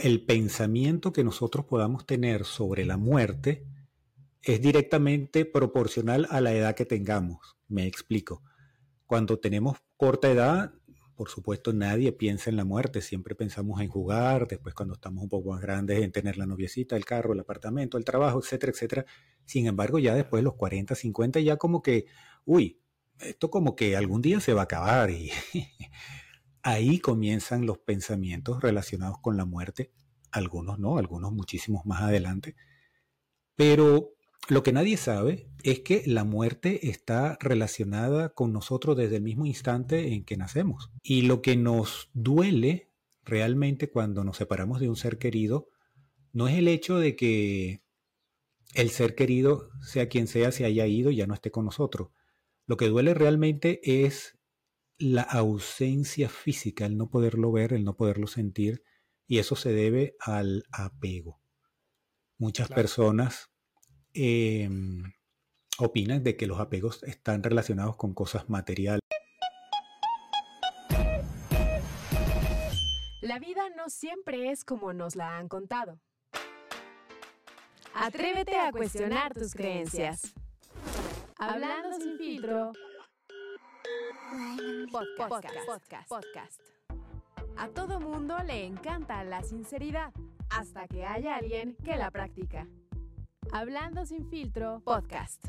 el pensamiento que nosotros podamos tener sobre la muerte es directamente proporcional a la edad que tengamos. Me explico. Cuando tenemos corta edad, por supuesto, nadie piensa en la muerte, siempre pensamos en jugar, después cuando estamos un poco más grandes en tener la noviecita, el carro, el apartamento, el trabajo, etcétera, etcétera. Sin embargo, ya después de los 40, 50, ya como que, uy, esto como que algún día se va a acabar y ahí comienzan los pensamientos relacionados con la muerte, algunos no, algunos muchísimos más adelante. Pero lo que nadie sabe es que la muerte está relacionada con nosotros desde el mismo instante en que nacemos. Y lo que nos duele realmente cuando nos separamos de un ser querido no es el hecho de que el ser querido, sea quien sea, se haya ido y ya no esté con nosotros. Lo que duele realmente es la ausencia física, el no poderlo ver, el no poderlo sentir, y eso se debe al apego. Muchas personas Em, opinan de que los apegos están relacionados con cosas materiales. La vida no siempre es como nos la han contado. Atrévete a cuestionar tus creencias. Hablando sin filtro. Podcast, podcast. A todo mundo le encanta la sinceridad, hasta que haya alguien que la practica. Hablando sin filtro, podcast.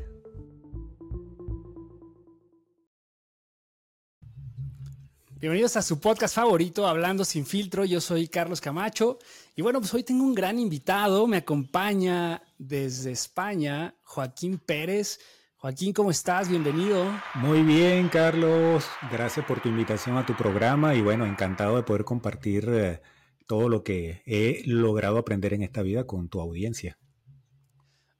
Bienvenidos a su podcast favorito, Hablando sin filtro. Yo soy Carlos Camacho y bueno, pues hoy tengo un gran invitado. Me acompaña desde España Joaquín Pérez. Joaquín, ¿cómo estás? Bienvenido. Muy bien, Carlos. Gracias por tu invitación a tu programa y bueno, encantado de poder compartir eh, todo lo que he logrado aprender en esta vida con tu audiencia.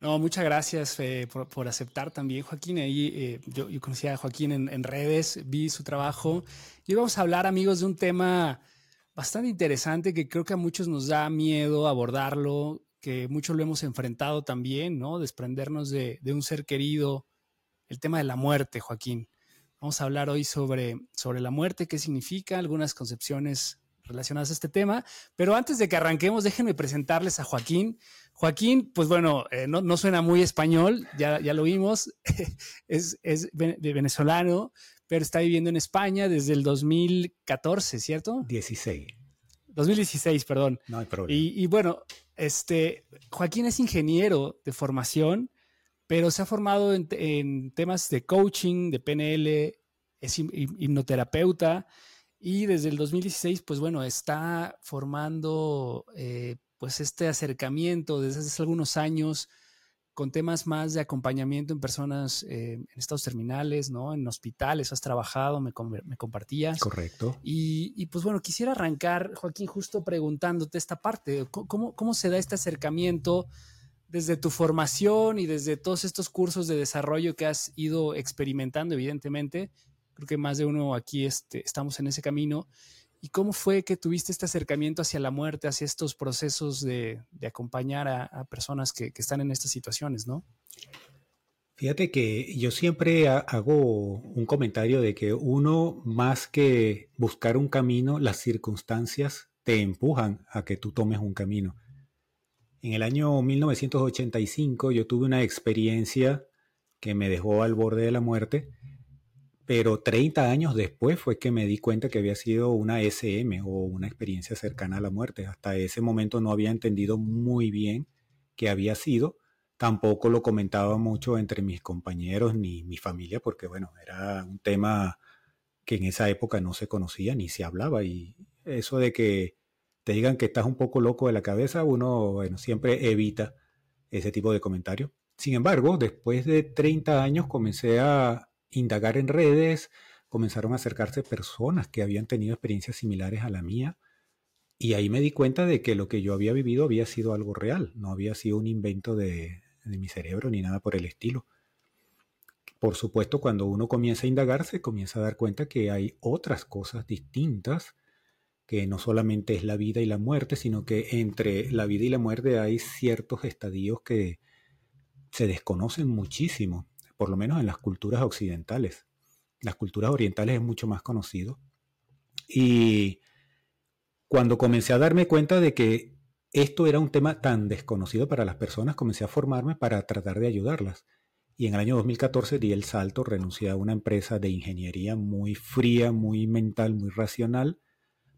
No, muchas gracias eh, por, aceptar también, Joaquín. Ahí eh, yo, conocí a Joaquín en, redes, vi su trabajo. Y hoy vamos a hablar, amigos, de un tema bastante interesante que creo que a muchos nos da miedo abordarlo, que muchos lo hemos enfrentado también, ¿no? Desprendernos de, de un ser querido, el tema de la muerte, Joaquín. Vamos a hablar hoy sobre, sobre la muerte, qué significa, algunas concepciones relacionadas a este tema. Pero antes de que arranquemos, déjenme presentarles a Joaquín. Joaquín, pues bueno, eh, no, suena muy español, ya, ya lo vimos, es, es venezolano, pero está viviendo en España desde el 2014, ¿cierto? 16. 2016, perdón. No hay problema. Y, bueno, este, Joaquín es ingeniero de formación, pero se ha formado en, temas de coaching, de PNL, es hipnoterapeuta y desde el 2016, pues bueno, está formando eh, pues este acercamiento desde hace algunos años con temas más de acompañamiento en personas eh, en estados terminales, ¿no? En hospitales, has trabajado, me, me compartías. Correcto. Y, pues bueno, quisiera arrancar, Joaquín, justo preguntándote esta parte, ¿cómo, cómo se da este acercamiento desde tu formación y desde todos estos cursos de desarrollo que has ido experimentando, evidentemente, Creo que más de uno aquí este, estamos en ese camino. ¿Y cómo fue que tuviste este acercamiento hacia la muerte, hacia estos procesos de, acompañar a, personas que, están en estas situaciones, no? Fíjate que yo siempre hago un comentario de que uno, más que buscar un camino, las circunstancias te empujan a que tú tomes un camino. En el año 1985 yo tuve una experiencia que me dejó al borde de la muerte pero 30 años después fue que me di cuenta que había sido una SM o una experiencia cercana a la muerte. Hasta ese momento no había entendido muy bien qué había sido. Tampoco lo comentaba mucho entre mis compañeros ni mi familia, porque bueno, era un tema que en esa época no se conocía ni se hablaba. Y eso de que te digan que estás un poco loco de la cabeza, uno bueno, siempre evita ese tipo de comentarios. Sin embargo, después de 30 años comencé a indagar en redes, comenzaron a acercarse personas que habían tenido experiencias similares a la mía. Y ahí me di cuenta de que lo que yo había vivido había sido algo real, no había sido un invento de, mi cerebro ni nada por el estilo. Por supuesto, cuando uno comienza a indagarse, comienza a dar cuenta que hay otras cosas distintas, que no solamente es la vida y la muerte, sino que entre la vida y la muerte hay ciertos estadios que se desconocen muchísimo por lo menos en las culturas occidentales. Las culturas orientales es mucho más conocido. Y cuando comencé a darme cuenta de que esto era un tema tan desconocido para las personas, comencé a formarme para tratar de ayudarlas. Y en el año 2014 di el salto, renuncié a una empresa de ingeniería muy fría, muy mental, muy racional,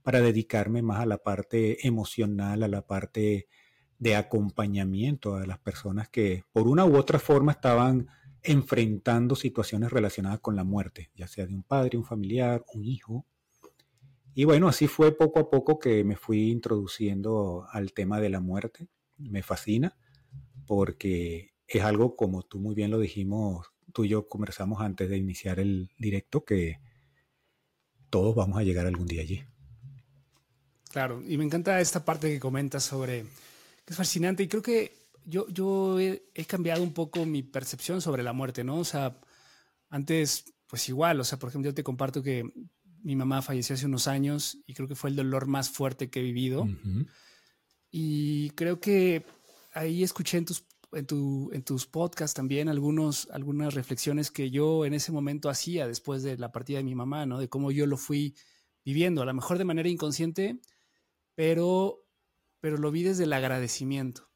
para dedicarme más a la parte emocional, a la parte de acompañamiento a las personas que por una u otra forma estaban enfrentando situaciones relacionadas con la muerte, ya sea de un padre, un familiar, un hijo, y bueno, así fue poco a poco que me fui introduciendo al tema de la muerte. Me fascina porque es algo, como tú muy bien lo dijimos, tú y yo conversamos antes de iniciar el directo, que todos vamos a llegar algún día allí. Claro, y me encanta esta parte que comentas sobre, que es fascinante, y creo que yo, yo he, he, cambiado un poco mi percepción sobre la muerte, ¿no? O sea, antes, pues igual, o sea, por ejemplo, yo te comparto que mi mamá falleció hace unos años y creo que fue el dolor más fuerte que he vivido. Y creo que ahí escuché en tus, en, tu, en tus podcasts también algunos, algunas reflexiones que yo en ese momento hacía después de la partida de mi mamá, ¿no? De cómo yo lo fui viviendo, a lo mejor de manera inconsciente, pero, pero lo vi desde el agradecimiento.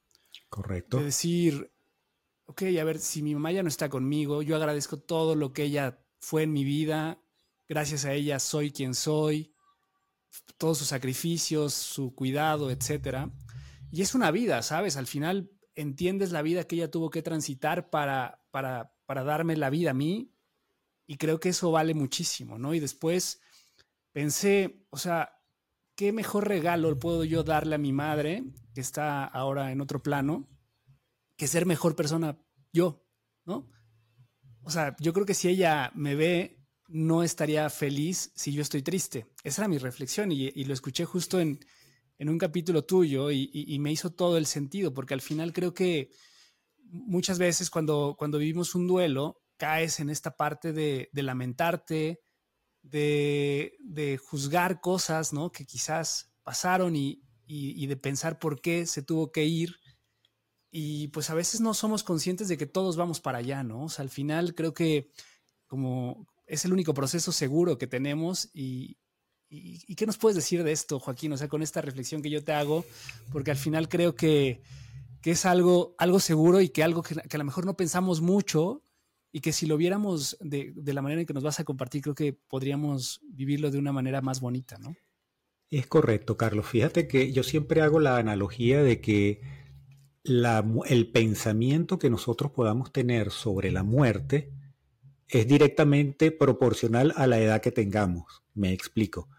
Correcto. De decir, ok, a ver, si mi mamá ya no está conmigo, yo agradezco todo lo que ella fue en mi vida, gracias a ella soy quien soy, todos sus sacrificios, su cuidado, etc. Y es una vida, ¿sabes? Al final entiendes la vida que ella tuvo que transitar para, para, para darme la vida a mí y creo que eso vale muchísimo, ¿no? Y después pensé, o sea, ¿qué mejor regalo puedo yo darle a mi madre, que está ahora en otro plano, que ser mejor persona yo, ¿no? O sea, yo creo que si ella me ve no estaría feliz si yo estoy triste. Esa era mi reflexión y, lo escuché justo en, un capítulo tuyo y, me hizo todo el sentido, porque al final creo que muchas veces cuando, cuando vivimos un duelo, caes en esta parte de, lamentarte, de, juzgar cosas ¿no? que quizás pasaron y, y de pensar por qué se tuvo que ir. Y pues a veces no somos conscientes de que todos vamos para allá, ¿no? O sea, al final creo que como, es el único proceso seguro que tenemos y, y, qué nos puedes decir de esto, Joaquín? O sea, con esta reflexión que yo te hago, porque al final creo que, que es algo, algo seguro y que algo que, a lo mejor no pensamos mucho y que si lo viéramos de, de, la manera en que nos vas a compartir, creo que podríamos vivirlo de una manera más bonita, ¿no? Es correcto, Carlos. Fíjate que yo siempre hago la analogía de que la, el pensamiento que nosotros podamos tener sobre la muerte es directamente proporcional a la edad que tengamos. Me explico.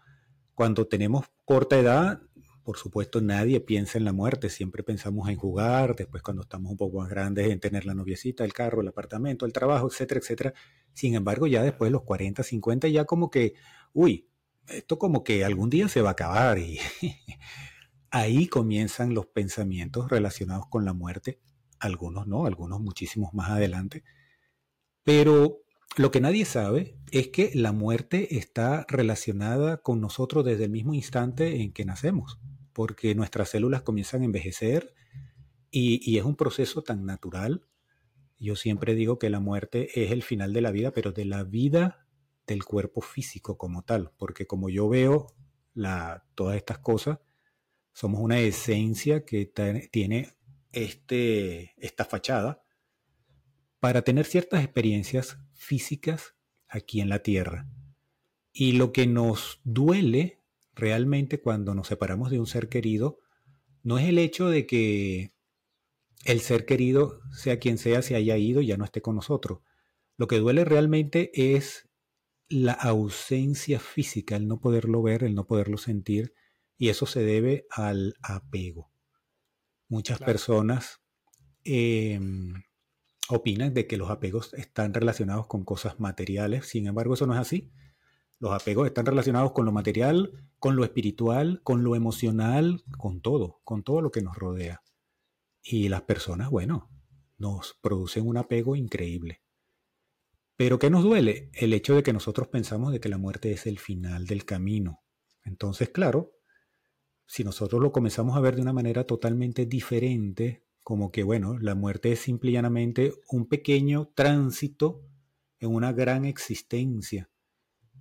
Cuando tenemos corta edad, por supuesto nadie piensa en la muerte, siempre pensamos en jugar, después cuando estamos un poco más grandes en tener la noviecita, el carro, el apartamento, el trabajo, etcétera, etcétera. Sin embargo, ya después de los 40, 50, ya como que, uy, esto como que algún día se va a acabar y ahí comienzan los pensamientos relacionados con la muerte, algunos no, algunos muchísimos más adelante. Pero lo que nadie sabe es que la muerte está relacionada con nosotros desde el mismo instante en que nacemos, porque nuestras células comienzan a envejecer y, es un proceso tan natural. Yo siempre digo que la muerte es el final de la vida, pero de la vida del cuerpo físico como tal, porque como yo veo la, todas estas cosas, somos una esencia que tiene este, esta fachada para tener ciertas experiencias físicas aquí en la Tierra. Y lo que nos duele realmente cuando nos separamos de un ser querido no es el hecho de que el ser querido, sea quien sea, se haya ido y ya no esté con nosotros. Lo que duele realmente es la ausencia física, el no poderlo ver, el no poderlo sentir, y eso se debe al apego. Muchas personas em, opinan de que los apegos están relacionados con cosas materiales, sin embargo eso no es así. Los apegos están relacionados con lo material, con lo espiritual, con lo emocional, con todo, con todo lo que nos rodea. Y las personas, bueno, nos producen un apego increíble. Pero ¿qué nos duele? El hecho de que nosotros pensamos de que la muerte es el final del camino. Entonces, claro, si nosotros lo comenzamos a ver de una manera totalmente diferente, como que, bueno, la muerte es simple y llanamente un pequeño tránsito en una gran existencia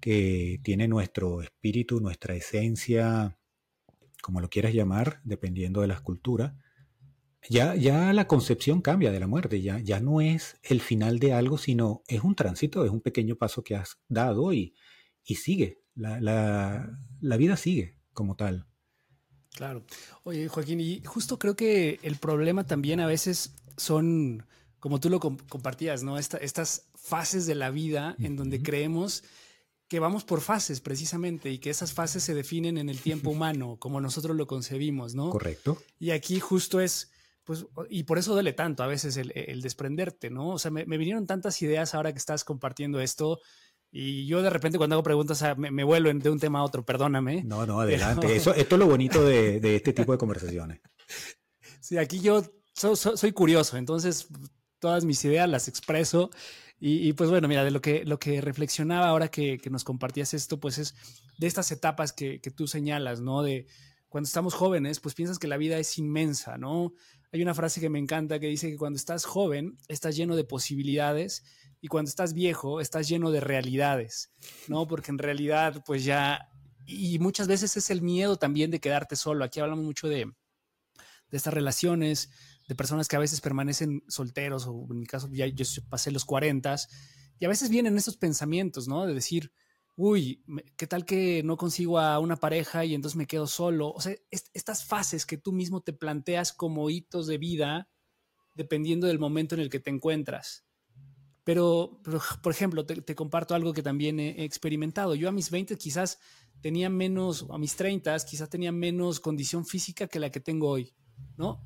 que tiene nuestro espíritu, nuestra esencia como lo quieras llamar, dependiendo de las culturas, ya, ya la concepción cambia de la muerte, ya, ya no es el final de algo, sino es un tránsito, es un pequeño paso que has dado y, y sigue, la, la, la vida sigue como tal. Claro. Oye, Joaquín, y justo creo que el problema también a veces son, como tú lo compartías, ¿no? estas fases de la vida en donde creemos que vamos por fases precisamente y que esas fases se definen en el tiempo humano, como nosotros lo concebimos, ¿no? Correcto. Y aquí justo es, pues, y por eso duele tanto a veces el, desprenderte, ¿no? O sea, me, vinieron tantas ideas ahora que estás compartiendo esto. Y yo de repente cuando hago preguntas ah, me, me de un tema a otro, perdóname. No, no, adelante. Eso, esto es lo bonito de, de, este tipo de conversaciones. Sí, aquí yo soy curioso, entonces todas mis ideas las expreso y, pues bueno, mira, de lo que, lo que reflexionaba ahora que, nos compartías esto, pues es de estas etapas que, tú señalas, ¿no? De cuando estamos jóvenes, pues piensas que la vida es inmensa, ¿no? Hay una frase que me encanta que dice que cuando estás joven estás lleno de posibilidades y cuando estás viejo estás lleno de realidades, ¿no? Porque en realidad, pues ya, y muchas veces es el miedo también de quedarte solo. Aquí hablamos mucho de, de estas relaciones, de personas que a veces permanecen solteros, o en mi caso ya yo pasé los 40, y a veces vienen esos pensamientos, ¿no? De decir, uy, ¿qué tal que no consigo a una pareja y entonces me quedo solo? O sea, estas fases que tú mismo te planteas como hitos de vida, dependiendo del momento en el que te encuentras. Pero, por ejemplo, te, comparto algo que también he, experimentado. Yo a mis 20 quizás tenía menos, a mis 30 quizás tenía menos condición física que la que tengo hoy, ¿no?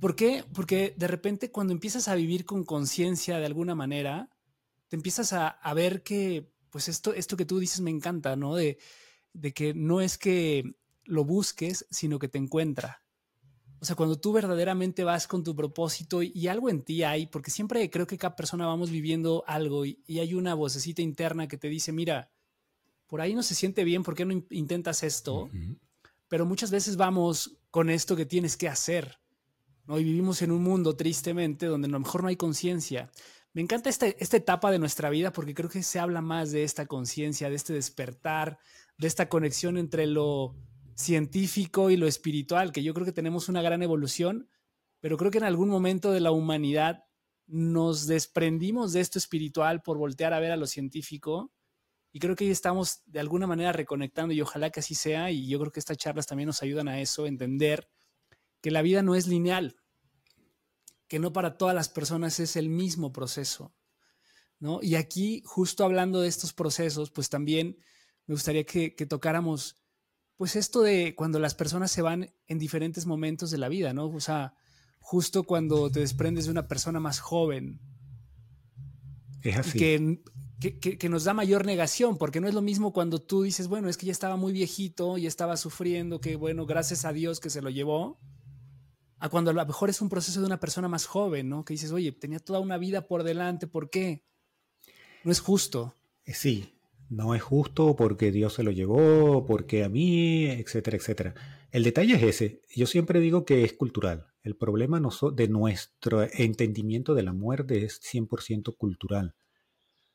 ¿Por qué? Porque de repente cuando empiezas a vivir con conciencia de alguna manera, te empiezas a, ver que, pues esto, esto que tú dices me encanta, ¿no? De, de que no es que lo busques, sino que te encuentra. O sea, cuando tú verdaderamente vas con tu propósito y, algo en ti hay, porque siempre creo que cada persona vamos viviendo algo y, hay una vocecita interna que te dice, mira, por ahí no se siente bien, ¿por qué no intentas esto? Pero muchas veces vamos con esto que tienes que hacer. ¿No? Y vivimos en un mundo, tristemente, donde a lo mejor no hay conciencia. Me encanta este, esta etapa de nuestra vida porque creo que se habla más de esta conciencia, de este despertar, de esta conexión entre lo científico y lo espiritual, que yo creo que tenemos una gran evolución, pero creo que en algún momento de la humanidad nos desprendimos de esto espiritual por voltear a ver a lo científico y creo que ahí estamos de alguna manera reconectando y ojalá que así sea y yo creo que estas charlas también nos ayudan a eso, entender que la vida no es lineal, que no para todas las personas es el mismo proceso. ¿no? Y aquí, justo hablando de estos procesos, pues también me gustaría que, tocáramos, pues esto de cuando las personas se van en diferentes momentos de la vida, ¿no? O sea, justo cuando te desprendes de una persona más joven. Es así. Que, que, nos da mayor negación, porque no es lo mismo cuando tú dices, bueno, es que ya estaba muy viejito, y estaba sufriendo, que bueno, gracias a Dios que se lo llevó, a cuando a lo mejor es un proceso de una persona más joven, ¿no? Que dices, oye, tenía toda una vida por delante, ¿por qué? No es justo. Eh, sí, no es justo porque Dios se lo llevó, porque a mí, etcétera, etcétera. El detalle es ese. Yo siempre digo que es cultural. El problema de nuestro entendimiento de la muerte es 100% cultural.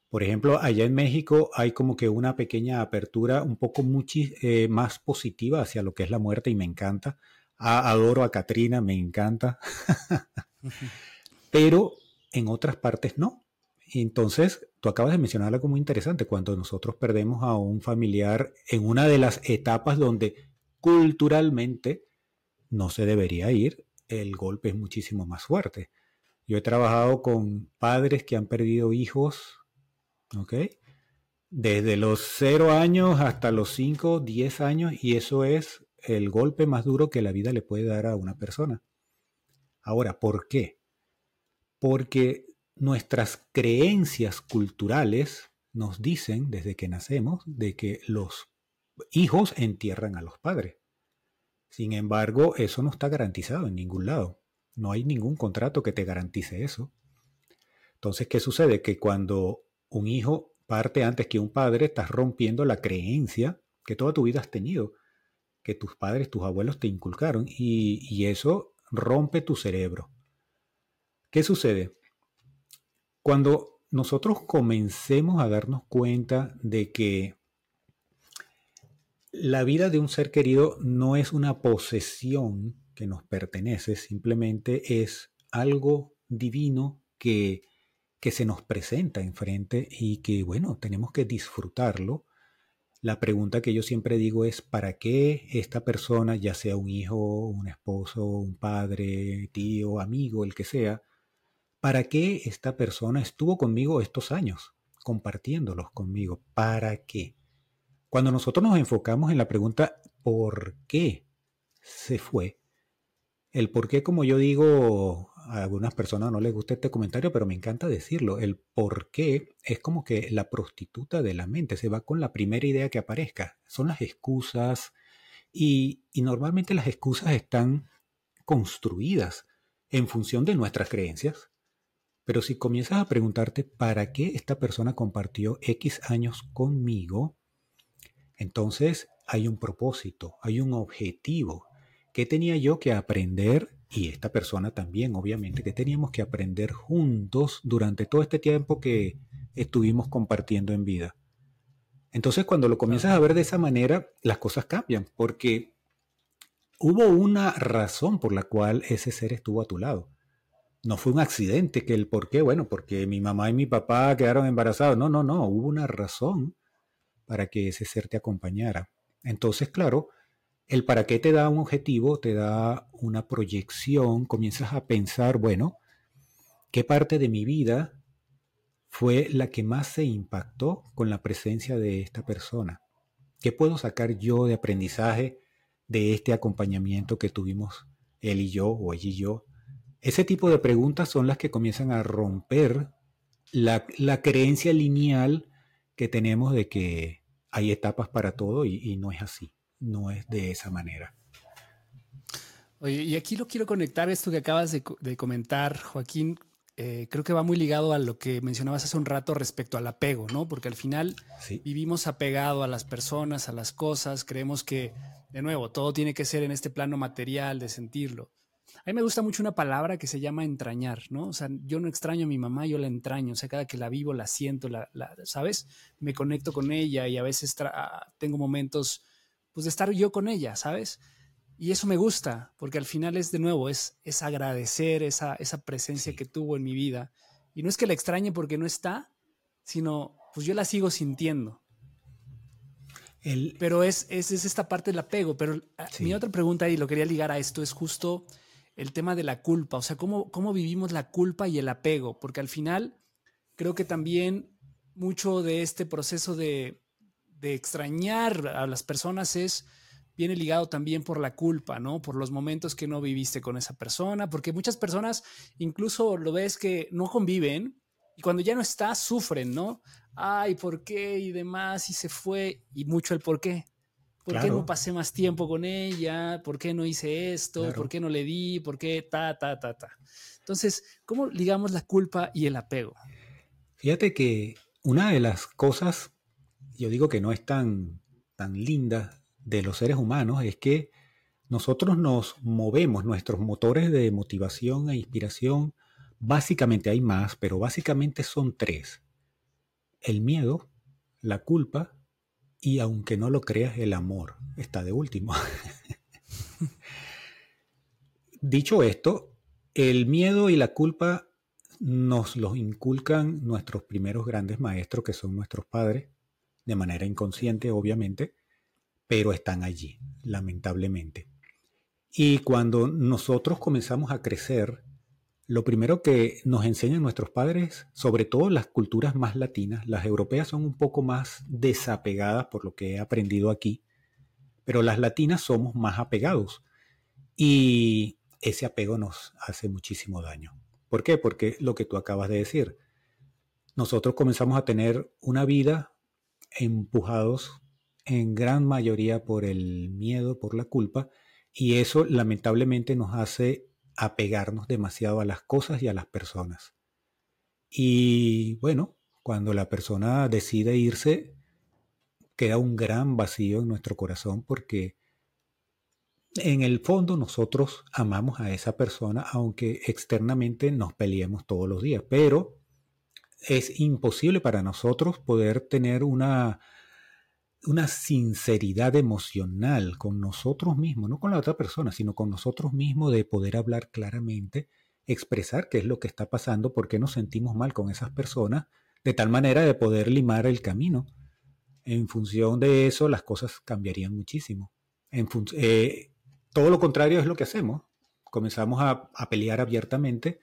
Por ejemplo, allá en México hay como que una pequeña apertura un poco eh, más positiva hacia lo que es la muerte y me encanta adoro a Katrina, me encanta. Pero en otras partes no. Entonces, tú acabas de mencionar algo muy interesante, cuando nosotros perdemos a un familiar en una de las etapas donde culturalmente no se debería ir, el golpe es muchísimo más fuerte. Yo he trabajado con padres que han perdido hijos, ¿ok? Desde los 0 años hasta los 5, 10 años, y eso es el golpe más duro que la vida le puede dar a una persona. Ahora, ¿por qué? Porque nuestras creencias culturales nos dicen desde que nacemos de que los hijos entierran a los padres. Sin embargo, eso no está garantizado en ningún lado. No hay ningún contrato que te garantice eso. Entonces, ¿qué sucede? Que cuando un hijo parte antes que un padre, estás rompiendo la creencia que toda tu vida has tenido que tus padres, tus abuelos te inculcaron y, eso rompe tu cerebro. ¿Qué sucede? Cuando nosotros comencemos a darnos cuenta de que la vida de un ser querido no es una posesión que nos pertenece, simplemente es algo divino que, que se nos presenta enfrente y que, bueno, tenemos que disfrutarlo. La pregunta que yo siempre digo es, ¿para qué esta persona, ya sea un hijo, un esposo, un padre, tío, amigo, el que sea, ¿para qué esta persona estuvo conmigo estos años, compartiéndolos conmigo? ¿Para qué? Cuando nosotros nos enfocamos en la pregunta ¿por qué se fue? El por qué, como yo digo, a algunas personas no les gusta este comentario, pero me encanta decirlo. El por qué es como que la prostituta de la mente se va con la primera idea que aparezca. Son las excusas y, y normalmente las excusas están construidas en función de nuestras creencias. Pero si comienzas a preguntarte para qué esta persona compartió X años conmigo, entonces hay un propósito, hay un objetivo. ¿Qué tenía yo que aprender? Y esta persona también, obviamente, que teníamos que aprender juntos durante todo este tiempo que estuvimos compartiendo en vida. Entonces, cuando lo comienzas a ver de esa manera, las cosas cambian, porque hubo una razón por la cual ese ser estuvo a tu lado no fue un accidente, que el por qué, bueno, porque mi mamá y mi papá quedaron embarazados. No, no, no, hubo una razón para que ese ser te acompañara. Entonces, claro, el para qué te da un objetivo, te da una proyección, comienzas a pensar, bueno, ¿qué parte de mi vida fue la que más se impactó con la presencia de esta persona? ¿Qué puedo sacar yo de aprendizaje de este acompañamiento que tuvimos él y yo o ella y yo ese tipo de preguntas son las que comienzan a romper la, creencia lineal que tenemos de que hay etapas para todo y, no es así, no es de esa manera. Oye, y aquí lo quiero conectar esto que acabas de, comentar, Joaquín. Eh, creo que va muy ligado a lo que mencionabas hace un rato respecto al apego, ¿no? Porque al final vivimos apegado a las personas, a las cosas, creemos que, de nuevo, todo tiene que ser en este plano material de sentirlo. A mí me gusta mucho una palabra que se llama entrañar, ¿no? O sea, yo no extraño a mi mamá, yo la entraño. O sea, cada que la vivo, la siento, la, ¿sabes? Me conecto con ella y a veces tengo momentos, pues, de estar yo con ella, ¿sabes? Y eso me gusta, porque al final es de nuevo, es, es agradecer esa, esa presencia que tuvo en mi vida. Y no es que la extrañe porque no está, sino pues yo la sigo sintiendo. Pero es, es, esta parte del apego. Pero ah, mi otra pregunta, y lo quería ligar a esto, es justo el tema de la culpa, o sea, cómo, cómo vivimos la culpa y el apego, porque al final creo que también mucho de este proceso de, de extrañar a las personas es viene ligado también por la culpa, ¿no? Por los momentos que no viviste con esa persona, porque muchas personas incluso lo ves que no conviven y cuando ya no está sufren, ¿no? Ay, ¿por qué? Y demás, y se fue, y mucho el por qué. ¿Por qué no pasé más tiempo con ella? ¿Por qué no hice esto? ¿Por qué no le di? ¿Por qué ta, ta, ta, ta? Entonces, ¿cómo ligamos la culpa y el apego? Fíjate que una de las cosas, yo digo que no es tan, tan linda de los seres humanos, es que nosotros nos movemos, nuestros motores de motivación e inspiración, básicamente hay más, pero básicamente son tres. El miedo, la culpa y aunque no lo creas, el amor está de último. Dicho esto, el miedo y la culpa nos los inculcan nuestros primeros grandes maestros, que son nuestros padres, de manera inconsciente, obviamente, pero están allí, lamentablemente. Y cuando nosotros comenzamos a crecer, lo primero que nos enseñan nuestros padres, sobre todo las culturas más latinas, las europeas son un poco más desapegadas por lo que he aprendido aquí, pero las latinas somos más apegados y ese apego nos hace muchísimo daño. ¿Por qué? Porque lo que tú acabas de decir, nosotros comenzamos a tener una vida empujados en gran mayoría por el miedo, por la culpa, y eso lamentablemente nos hace apegarnos demasiado a las cosas y a las personas. Y bueno, cuando la persona decide irse, queda un gran vacío en nuestro corazón porque en el fondo nosotros amamos a esa persona aunque externamente nos peleemos todos los días, pero es imposible para nosotros poder tener una una sinceridad emocional con nosotros mismos, no con la otra persona, sino con nosotros mismos de poder hablar claramente, expresar qué es lo que está pasando, por qué nos sentimos mal con esas personas, de tal manera de poder limar el camino. En función de eso, las cosas cambiarían muchísimo. En eh, todo lo contrario es lo que hacemos. Comenzamos a, a pelear abiertamente.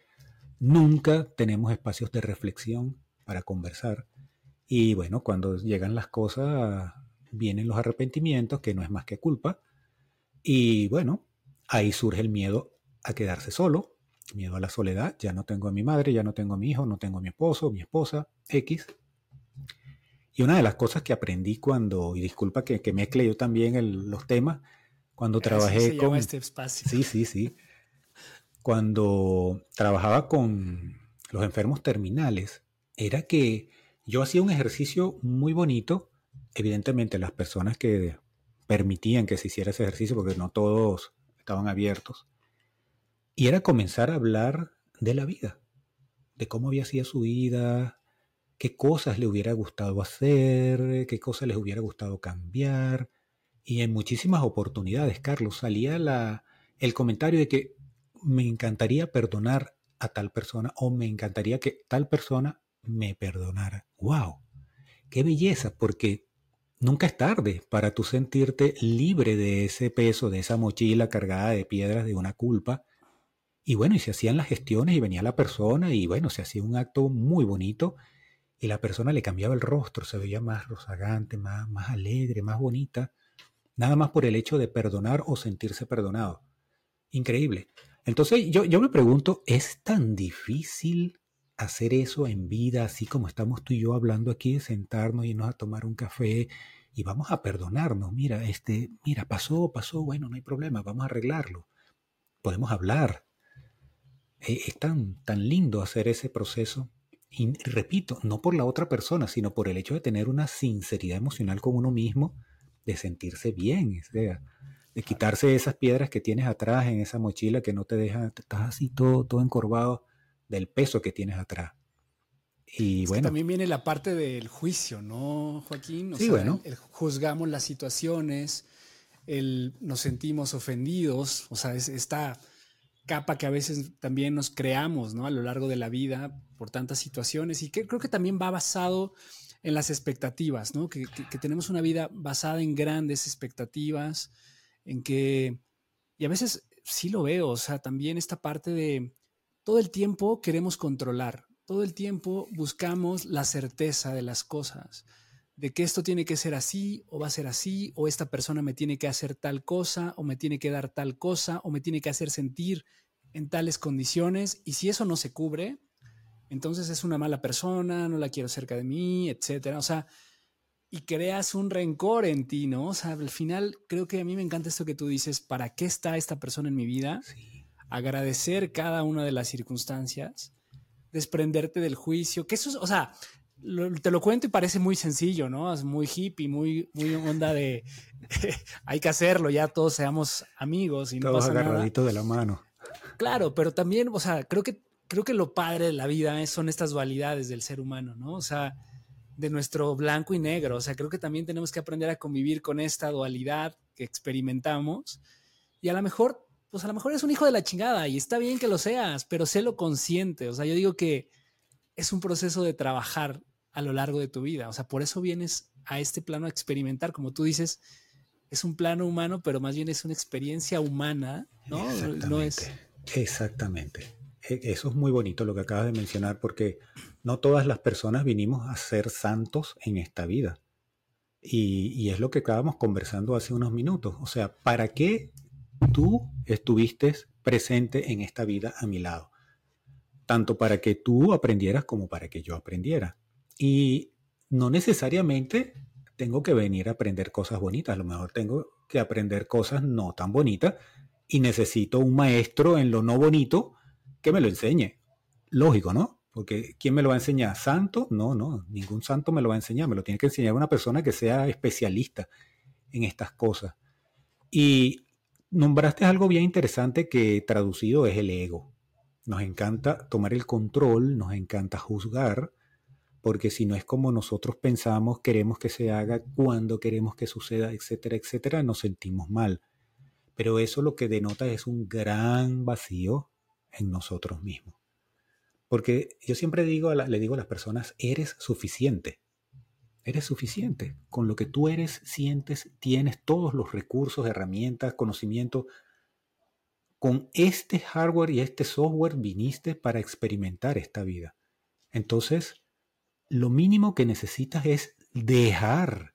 Nunca tenemos espacios de reflexión para conversar. Y bueno, cuando llegan las cosas, vienen los arrepentimientos, que no es más que culpa. Y bueno, ahí surge el miedo a quedarse solo, miedo a la soledad. Ya no tengo a mi madre, ya no tengo a mi hijo, no tengo a mi esposo, mi esposa, X. Y una de las cosas que aprendí cuando, y disculpa que, que mezcle yo también los temas, cuando trabajé con... Este espacio. Sí, sí, sí. Cuando trabajaba con los enfermos terminales, era que yo hacía un ejercicio muy bonito. Evidentemente las personas que permitían que se hiciera ese ejercicio, porque no todos estaban abiertos, y era comenzar a hablar de la vida, de cómo había sido su vida, qué cosas le hubiera gustado hacer, qué cosas les hubiera gustado cambiar. Y en muchísimas oportunidades, Carlos, salía el comentario de que me encantaría perdonar a tal persona o me encantaría que tal persona me perdonara. ¡Wow! ¡Qué belleza! Porque nunca es tarde para tú sentirte libre de ese peso, de esa mochila cargada de piedras, de una culpa. Y bueno, y se hacían las gestiones y venía la persona y bueno, se hacía un acto muy bonito y la persona le cambiaba el rostro, se veía más rozagante, más, más alegre, más bonita, nada más por el hecho de perdonar o sentirse perdonado. Increíble. Entonces yo, yo me pregunto, ¿es tan difícil hacer eso en vida, así como estamos tú y yo hablando aquí, de sentarnos y irnos a tomar un café y vamos a perdonarnos? Mira, este, mira, pasó, pasó, bueno, no hay problema, vamos a arreglarlo. Podemos hablar. E, es tan, tan lindo hacer ese proceso y repito, no por la otra persona, sino por el hecho de tener una sinceridad emocional con uno mismo, de sentirse bien, de quitarse esas piedras que tienes atrás en esa mochila que no te deja, estás así todo, todo encorvado del peso que tienes atrás. Y bueno. también viene la parte del juicio, ¿no, Joaquín? sí, bueno. juzgamos las situaciones, el, nos sentimos ofendidos, o sea, es, esta capa que a veces también nos creamos ¿no? a lo largo de la vida por tantas situaciones y que creo que también va basado en las expectativas, ¿no? que, tenemos una vida basada en grandes expectativas, en que, y a veces sí lo veo, o sea, también esta parte de todo el tiempo queremos controlar, todo el tiempo buscamos la certeza de las cosas, de que esto tiene que ser así o va a ser así, o esta persona me tiene que hacer tal cosa, o me tiene que dar tal cosa, o me tiene que hacer sentir en tales condiciones, y si eso no se cubre, entonces es una mala persona, no la quiero cerca de mí, etcétera. O sea, y creas un rencor en ti, ¿no? O sea, al final creo que a mí me encanta esto que tú dices, ¿para qué está esta persona en mi vida? Agradecer cada una de las circunstancias, desprenderte del juicio, que eso es, o sea, te lo cuento y parece muy sencillo, ¿no? Es muy hippie, muy, muy onda de hay que hacerlo, ya todos seamos amigos y no todos pasa agarraditos de la mano. Claro, pero también, o sea, creo que, creo que lo padre de la vida son estas dualidades del ser humano, ¿no? O sea, de nuestro blanco y negro. O sea, creo que también tenemos que aprender a convivir con esta dualidad que experimentamos. Y a lo mejor, pues a lo mejor es un hijo de la chingada y está bien que lo seas, pero sé lo consciente. O sea, yo digo que es un proceso de trabajar a lo largo de tu vida. O sea, por eso vienes a este plano a experimentar, como tú dices, es un plano humano, pero más bien es una experiencia humana, ¿no? Exactamente. es... Exactamente. E, eso es muy bonito lo que acabas de mencionar, porque no todas las personas vinimos a ser santos en esta vida. Y, es lo que acabamos conversando hace unos minutos. O sea, ¿para qué tú estuviste presente en esta vida a mi lado? Tanto para que tú aprendieras como para que yo aprendiera. Y no necesariamente tengo que venir a aprender cosas bonitas, a lo mejor tengo que aprender cosas no tan bonitas y necesito un maestro en lo no bonito que me lo enseñe. Lógico, ¿no? Porque ¿quién me lo va a enseñar? ¿Santo? No, no, ningún santo me lo va a enseñar, me lo tiene que enseñar una persona que sea especialista en estas cosas. Y nombraste algo bien interesante que traducido es el ego. Nos encanta tomar el control, nos encanta juzgar, porque si no es como nosotros pensamos, queremos que se haga, cuando queremos que suceda, etcétera, etcétera, nos sentimos mal. Pero eso lo que denota es un gran vacío en nosotros mismos. Porque yo siempre digo le digo a las personas, eres suficiente. Eres suficiente. Con lo que tú eres, sientes, tienes todos los recursos, herramientas, conocimiento. Con este hardware y este software viniste para experimentar esta vida. Entonces, lo mínimo que necesitas es dejar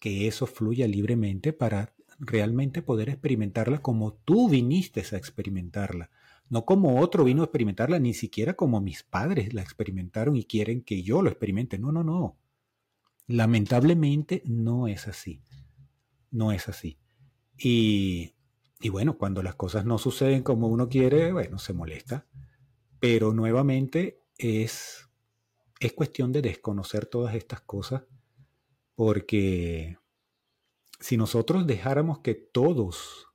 que eso fluya libremente para realmente poder experimentarla como tú viniste a experimentarla. No como otro vino a experimentarla, ni siquiera como mis padres la experimentaron y quieren que yo lo experimente. No, no, no. Lamentablemente no es así. No es así. Y, y bueno, cuando las cosas no suceden como uno quiere, bueno, se molesta. Pero nuevamente es es cuestión de desconocer todas estas cosas porque si nosotros dejáramos que todos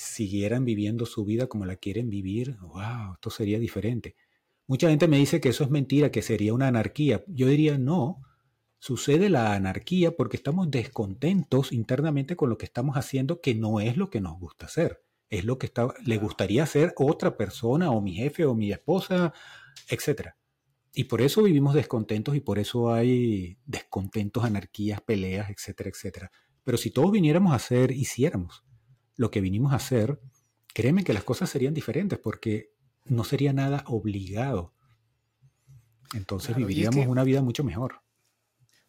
siguieran viviendo su vida como la quieren vivir, wow, esto sería diferente. Mucha gente me dice que eso es mentira, que sería una anarquía. Yo diría, no, sucede la anarquía porque estamos descontentos internamente con lo que estamos haciendo, que no es lo que nos gusta hacer. Es lo que está, le gustaría hacer otra persona o mi jefe o mi esposa, etcétera. Y por eso vivimos descontentos y por eso hay descontentos, anarquías, peleas, etcétera, etcétera. Pero si todos viniéramos a hacer, hiciéramos lo que vinimos a hacer, créeme que las cosas serían diferentes porque no sería nada obligado. Entonces viviríamos una vida mucho mejor.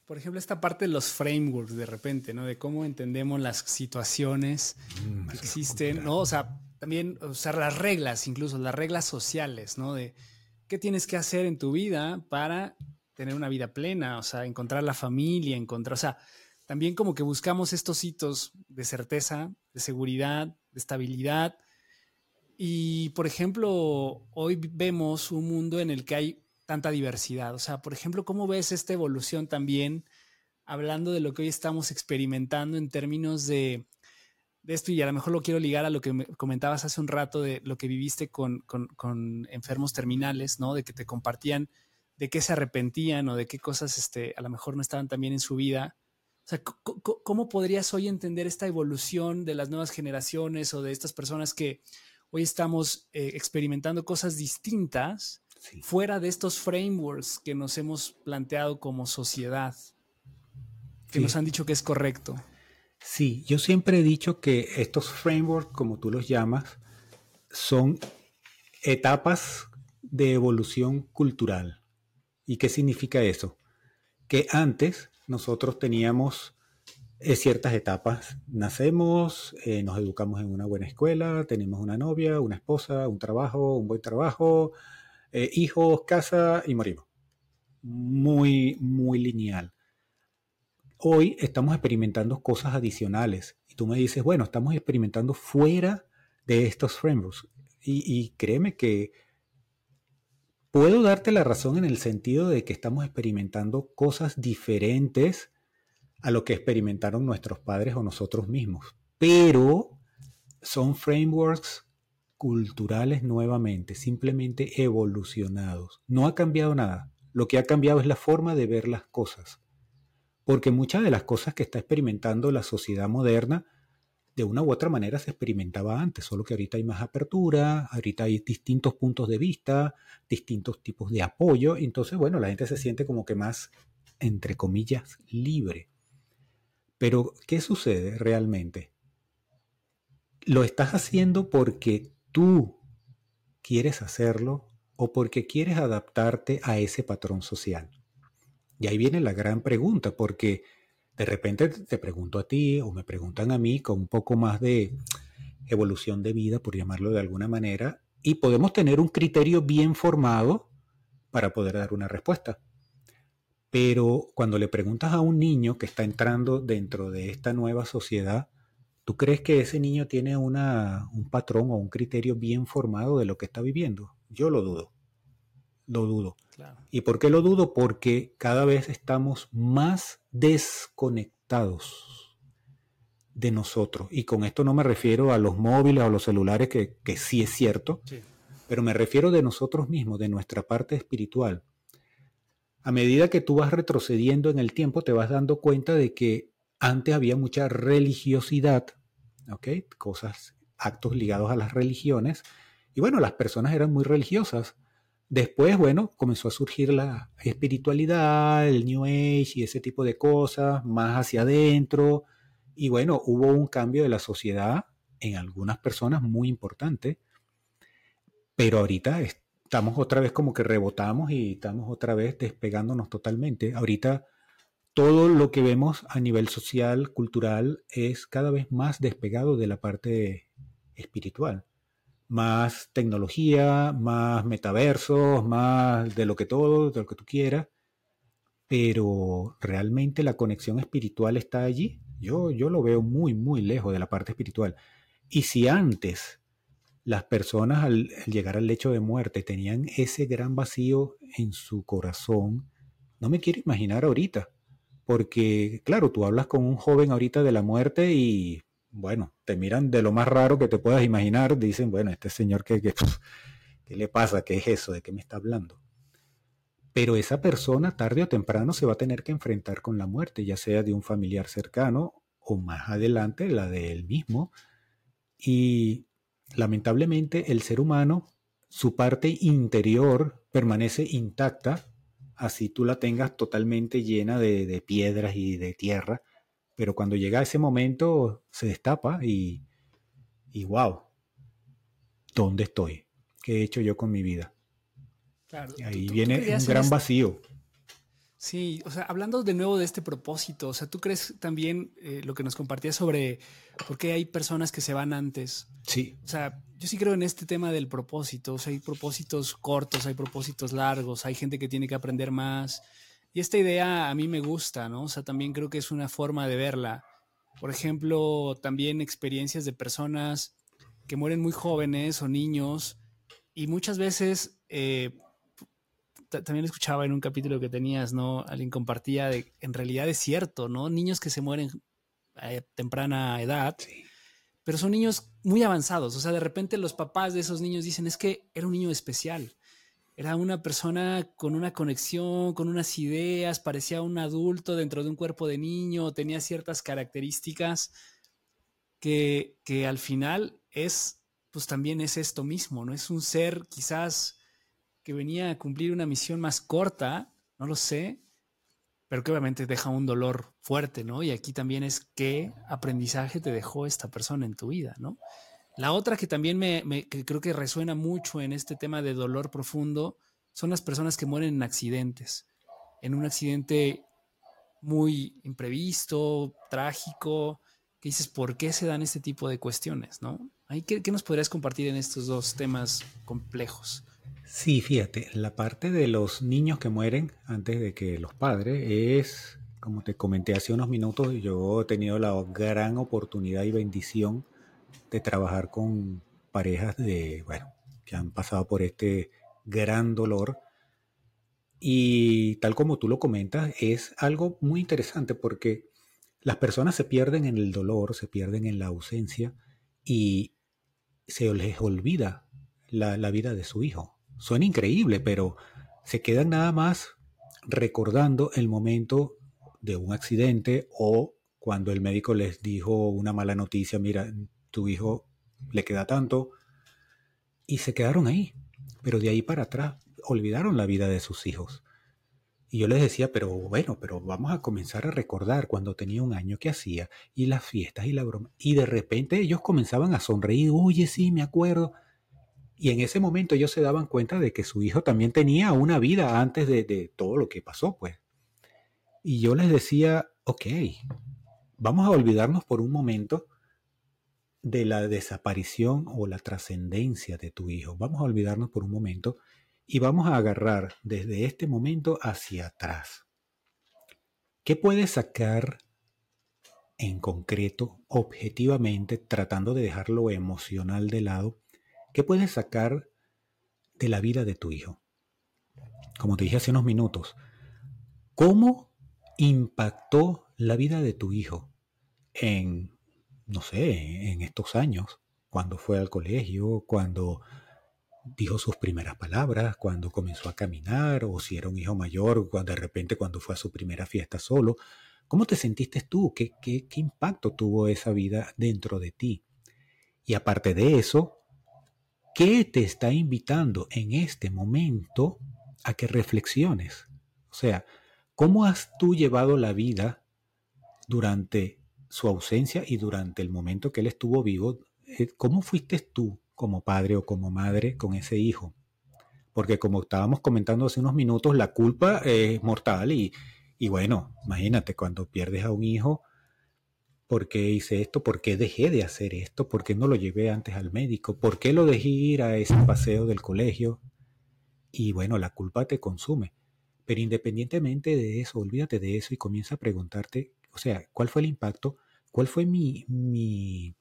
Por ejemplo, esta parte de los frameworks de repente, ¿no? De cómo entendemos las situaciones mm, que existen, ¿no? O sea, también usar las reglas, incluso las reglas sociales, ¿no? De, qué tienes que hacer en tu vida para tener una vida plena, o sea, encontrar la familia, encontrar, o sea, también como que buscamos estos hitos de certeza, de seguridad, de estabilidad. Y, por ejemplo, hoy vemos un mundo en el que hay tanta diversidad. O sea, por ejemplo, ¿cómo ves esta evolución también, hablando de lo que hoy estamos experimentando en términos de de esto y a lo mejor lo quiero ligar a lo que me comentabas hace un rato de lo que viviste con, enfermos terminales, ¿no? De que te compartían de qué se arrepentían o de qué cosas este, a lo mejor no estaban tan bien en su vida. Sea, ¿cómo podrías hoy entender esta evolución de las nuevas generaciones o de estas personas que hoy estamos eh, experimentando cosas distintas fuera de estos frameworks que nos hemos planteado como sociedad, que nos han dicho que es correcto? Sí, yo siempre he dicho que estos frameworks, como tú los llamas, son etapas de evolución cultural. ¿Y qué significa eso? Que antes nosotros teníamos eh, ciertas etapas. Nacemos, eh, nos educamos en una buena escuela, tenemos una novia, una esposa, un trabajo, un buen trabajo, eh, hijos, casa y morimos. Muy, muy lineal hoy estamos experimentando cosas adicionales. Y tú me dices, bueno, estamos experimentando fuera de estos frameworks. Y, créeme que puedo darte la razón en el sentido de que estamos experimentando cosas diferentes a lo que experimentaron nuestros padres o nosotros mismos. Pero son frameworks culturales nuevamente, simplemente evolucionados. No ha cambiado nada. Lo que ha cambiado es la forma de ver las cosas porque muchas de las cosas que está experimentando la sociedad moderna, de una u otra manera se experimentaba antes, solo que ahorita hay más apertura, ahorita hay distintos puntos de vista, distintos tipos de apoyo, entonces, bueno, la gente se siente como que más, entre comillas, libre. Pero, ¿qué sucede realmente? ¿Lo estás haciendo porque tú quieres hacerlo o porque quieres adaptarte a ese patrón social? Y ahí viene la gran pregunta, porque de repente te pregunto a ti o me preguntan a mí con un poco más de evolución de vida, por llamarlo de alguna manera, y podemos tener un criterio bien formado para poder dar una respuesta. Pero cuando le preguntas a un niño que está entrando dentro de esta nueva sociedad, ¿tú crees que ese niño tiene una, un patrón o un criterio bien formado de lo que está viviendo? Yo lo dudo lo dudo. ¿Y por qué lo dudo? Porque cada vez estamos más desconectados de nosotros. Y con esto no me refiero a los móviles o los celulares, que, sí es cierto, pero me refiero de nosotros mismos, de nuestra parte espiritual. a medida que tú vas retrocediendo en el tiempo, te vas dando cuenta de que antes había mucha religiosidad, ¿ok? Cosas, actos ligados a las religiones. Y bueno, las personas eran muy religiosas. Después, bueno, comenzó a surgir la espiritualidad, el New Age y ese tipo de cosas, más hacia adentro. Y bueno, hubo un cambio de la sociedad en algunas personas muy importante. Pero ahorita estamos otra vez como que rebotamos y estamos otra vez despegándonos totalmente. Ahorita todo lo que vemos a nivel social, cultural, es cada vez más despegado de la parte espiritual. Más tecnología, más metaversos, más de lo que todo, de lo que tú quieras. Pero realmente la conexión espiritual está allí. Yo, yo lo veo muy, muy lejos de la parte espiritual. Y si antes las personas al, llegar al lecho de muerte tenían ese gran vacío en su corazón, no me quiero imaginar ahorita, porque claro, tú hablas con un joven ahorita de la muerte y bueno, te miran de lo más raro que te puedas imaginar, dicen, bueno, este señor, ¿qué, qué, qué le pasa? ¿Qué es eso? ¿De qué me está hablando? Pero esa persona tarde o temprano se va a tener que enfrentar con la muerte, ya sea de un familiar cercano o más adelante la de él mismo. Y lamentablemente el ser humano, su parte interior permanece intacta, así tú la tengas totalmente llena de, piedras y de tierra, pero cuando llega ese momento se destapa y, y wow, ¿dónde estoy? ¿Qué he hecho yo con mi vida? ahí viene un gran vacío. Sí, o sea, hablando de nuevo de este propósito, o sea, ¿tú crees también eh, lo que nos compartías sobre por qué hay personas que se van antes? Sí. O sea, yo sí creo en este tema del propósito, o sea, hay propósitos cortos, hay propósitos largos, hay gente que tiene que aprender más. Y esta idea a mí me gusta, ¿no? O sea, también creo que es una forma de verla. Por ejemplo, también experiencias de personas que mueren muy jóvenes o niños y muchas veces... Eh, también escuchaba en un capítulo que tenías, ¿no? Alguien compartía de, en realidad es cierto, ¿no? Niños que se mueren a temprana edad, pero son niños muy avanzados. O sea, de repente los papás de esos niños dicen, es que era un niño especial. Era una persona con una conexión, con unas ideas, parecía un adulto dentro de un cuerpo de niño, tenía ciertas características que, que al final es, pues también es esto mismo, ¿no? Es un ser quizás que venía a cumplir una misión más corta, no lo sé, pero que obviamente deja un dolor fuerte, ¿no? Y aquí también es qué aprendizaje te dejó esta persona en tu vida, ¿no? La otra que también me, creo que resuena mucho en este tema de dolor profundo son las personas que mueren en accidentes, en un accidente muy imprevisto, trágico, que dices, ¿por qué se dan este tipo de cuestiones, no? ¿Qué, ¿Qué nos podrías compartir en estos dos temas complejos? Sí, fíjate, la parte de los niños que mueren antes de que los padres es, como te comenté hace unos minutos, yo he tenido la gran oportunidad y bendición de trabajar con parejas de, bueno, que han pasado por este gran dolor. Y tal como tú lo comentas, es algo muy interesante porque las personas se pierden en el dolor, se pierden en la ausencia y se les olvida la, la vida de su hijo Suena increíble, pero se quedan nada más recordando el momento de un accidente o cuando el médico les dijo una mala noticia, mira, tu hijo le queda tanto, y se quedaron ahí. Pero de ahí para atrás olvidaron la vida de sus hijos. Y yo les decía, pero bueno, pero vamos a comenzar a recordar cuando tenía un año que hacía, y las fiestas y la broma. Y de repente ellos comenzaban a sonreír, oye, sí, me acuerdo. Y en ese momento ellos se daban cuenta de que su hijo también tenía una vida antes de, todo lo que pasó, pues. Y yo les decía, ok, vamos a olvidarnos por un momento de la desaparición o la trascendencia de tu hijo. Vamos a olvidarnos por un momento y vamos a agarrar desde este momento hacia atrás. ¿Qué puedes sacar en concreto, objetivamente, tratando de dejar lo emocional de lado, ¿Qué puedes sacar de la vida de tu hijo? Como te dije hace unos minutos, ¿cómo impactó la vida de tu hijo en, no sé, en estos años, cuando fue al colegio, cuando dijo sus primeras palabras, cuando comenzó a caminar, o si era un hijo mayor, cuando de repente cuando fue a su primera fiesta solo. ¿Cómo te sentiste tú? ¿Qué, qué, qué impacto tuvo esa vida dentro de ti? Y aparte de eso, ¿qué te está invitando en este momento a que reflexiones? O sea, ¿cómo has tú llevado la vida durante su ausencia y durante el momento que él estuvo vivo? Eh, ¿Cómo fuiste tú como padre o como madre con ese hijo? Porque como estábamos comentando hace unos minutos, la culpa es mortal y, y bueno, imagínate cuando pierdes a un hijo, ¿por qué hice esto? ¿Por qué dejé de hacer esto? ¿Por qué no lo llevé antes al médico? ¿Por qué lo dejé ir a ese paseo del colegio? Y bueno, la culpa te consume. Pero independientemente de eso, olvídate de eso y comienza a preguntarte, o sea, ¿cuál fue el impacto? ¿Cuál fue mi, mi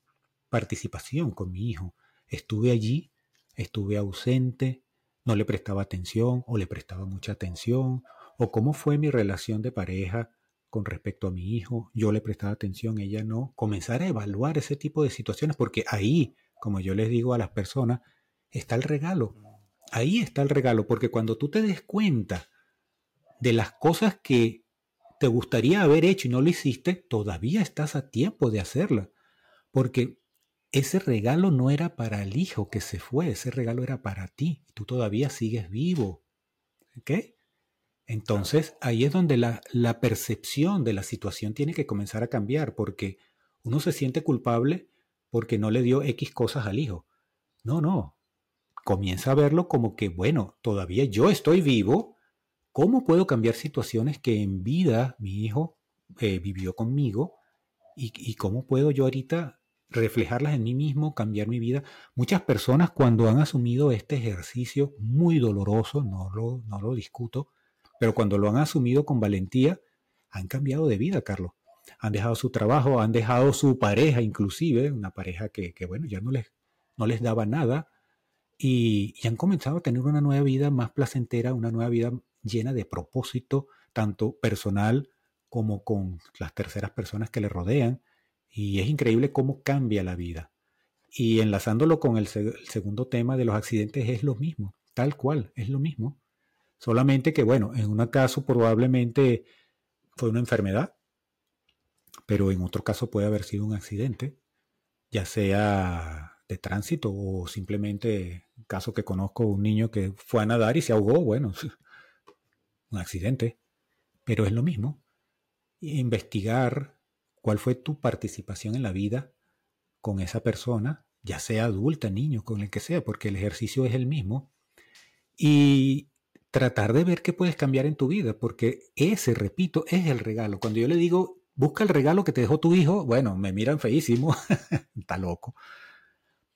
participación con mi hijo? ¿Estuve allí? ¿Estuve ausente? ¿No le prestaba atención o le prestaba mucha atención? ¿O cómo fue mi relación de pareja? con respecto a mi hijo, yo le prestaba atención, ella no, comenzar a evaluar ese tipo de situaciones, porque ahí, como yo les digo a las personas, está el regalo. Ahí está el regalo, porque cuando tú te des cuenta de las cosas que te gustaría haber hecho y no lo hiciste, todavía estás a tiempo de hacerla, porque ese regalo no era para el hijo que se fue, ese regalo era para ti, tú todavía sigues vivo. ¿Ok? Entonces, ahí es donde la, percepción de la situación tiene que comenzar a cambiar, porque uno se siente culpable porque no le dio X cosas al hijo. No, no. Comienza a verlo como que, bueno, todavía yo estoy vivo. ¿Cómo puedo cambiar situaciones que en vida mi hijo eh, vivió conmigo? Y, y, cómo puedo yo ahorita reflejarlas en mí mismo, cambiar mi vida? Muchas personas cuando han asumido este ejercicio muy doloroso, no lo, no lo discuto, pero cuando lo han asumido con valentía, han cambiado de vida, Carlos. Han dejado su trabajo, han dejado su pareja, inclusive, una pareja que, bueno, ya no les, no les daba nada, y, han comenzado a tener una nueva vida más placentera, una nueva vida llena de propósito, tanto personal como con las terceras personas que le rodean. Y es increíble cómo cambia la vida. Y enlazándolo con el, segundo tema de los accidentes es lo mismo, tal cual, es lo mismo. Solamente que, bueno, en un caso probablemente fue una enfermedad, pero en otro caso puede haber sido un accidente, ya sea de tránsito o simplemente, caso que conozco, un niño que fue a nadar y se ahogó, bueno, un accidente, pero es lo mismo. Investigar cuál fue tu participación en la vida con esa persona, ya sea adulta, niño, con el que sea, porque el ejercicio es el mismo. Y, tratar de ver qué puedes cambiar en tu vida, porque ese, repito, es el regalo. Cuando yo le digo, busca el regalo que te dejó tu hijo, bueno, me miran feísimo, está loco.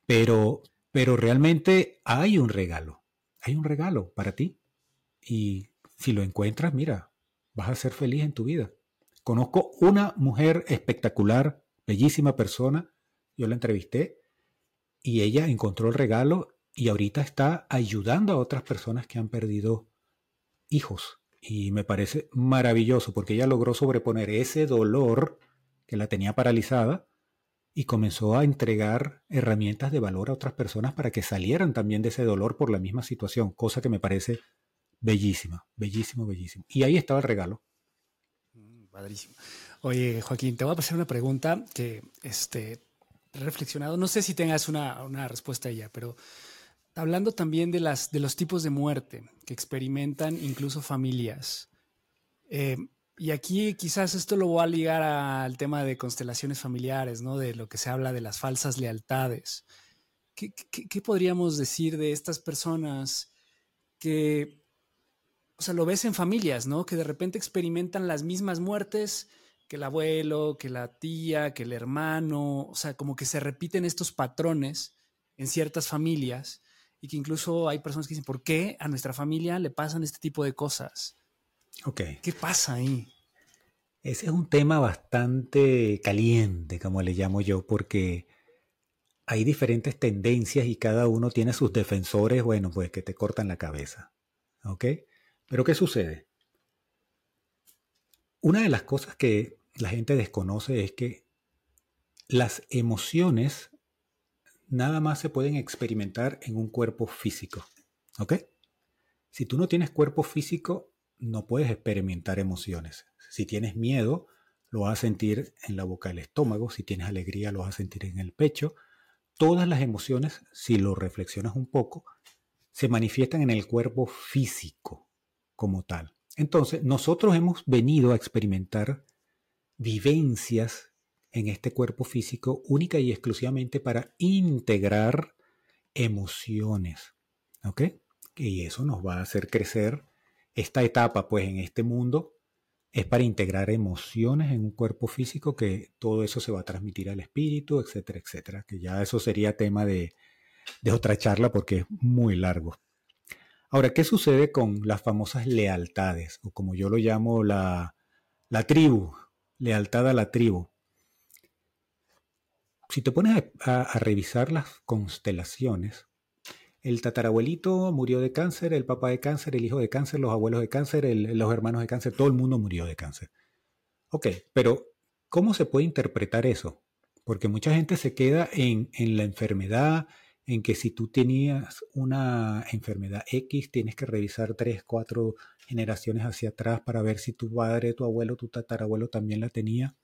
Pero, pero realmente hay un regalo, hay un regalo para ti. Y si lo encuentras, mira, vas a ser feliz en tu vida. Conozco una mujer espectacular, bellísima persona, yo la entrevisté y ella encontró el regalo y ahorita está ayudando a otras personas que han perdido hijos. Y me parece maravilloso porque ella logró sobreponer ese dolor que la tenía paralizada y comenzó a entregar herramientas de valor a otras personas para que salieran también de ese dolor por la misma situación, cosa que me parece bellísima, bellísimo, bellísimo. Y ahí estaba el regalo. Mm, padrísimo. Oye, Joaquín, te voy a pasar una pregunta que este, reflexionado. No sé si tengas una, una respuesta a ella, pero hablando también de, las, de los tipos de muerte que experimentan incluso familias. Eh, y aquí quizás esto lo voy a ligar al tema de constelaciones familiares, ¿no? De lo que se habla de las falsas lealtades. ¿Qué, qué podríamos decir de estas personas que, o sea, lo ves en familias, ¿no? Que de repente experimentan las mismas muertes que el abuelo, que la tía, que el hermano, o sea, como que se repiten estos patrones en ciertas familias y que incluso hay personas que dicen, ¿por qué a nuestra familia le pasan este tipo de cosas? Ok. ¿Qué pasa ahí? Ese es un tema bastante caliente, como le llamo yo, porque hay diferentes tendencias y cada uno tiene sus defensores, bueno, pues que te cortan la cabeza. ¿Ok? Pero ¿qué sucede? Una de las cosas que la gente desconoce es que las emociones nada más se pueden experimentar en un cuerpo físico. ¿Ok? Si tú no tienes cuerpo físico, no puedes experimentar emociones. Si tienes miedo, lo vas a sentir en la boca del estómago. Si tienes alegría, lo vas a sentir en el pecho. Todas las emociones, si lo reflexionas un poco, se manifiestan en el cuerpo físico como tal. Entonces, nosotros hemos venido a experimentar vivencias en este cuerpo físico única y exclusivamente para integrar emociones. ¿Ok? Y eso nos va a hacer crecer. Esta etapa, pues, en este mundo es para integrar emociones en un cuerpo físico que todo eso se va a transmitir al espíritu, etcétera, etcétera. Que ya eso sería tema de, de otra charla porque es muy largo. Ahora, ¿qué sucede con las famosas lealtades? O como yo lo llamo, la, la tribu, lealtad a la tribu. Si te pones a, revisar las constelaciones, el tatarabuelito murió de cáncer, el papá de cáncer, el hijo de cáncer, los abuelos de cáncer, los hermanos de cáncer, todo el mundo murió de cáncer. Ok, pero ¿cómo se puede interpretar eso? Porque mucha gente se queda en, en la enfermedad, en que si tú tenías una enfermedad X, tienes que revisar tres, cuatro generaciones hacia atrás para ver si tu padre, tu abuelo, tu tatarabuelo también la tenía.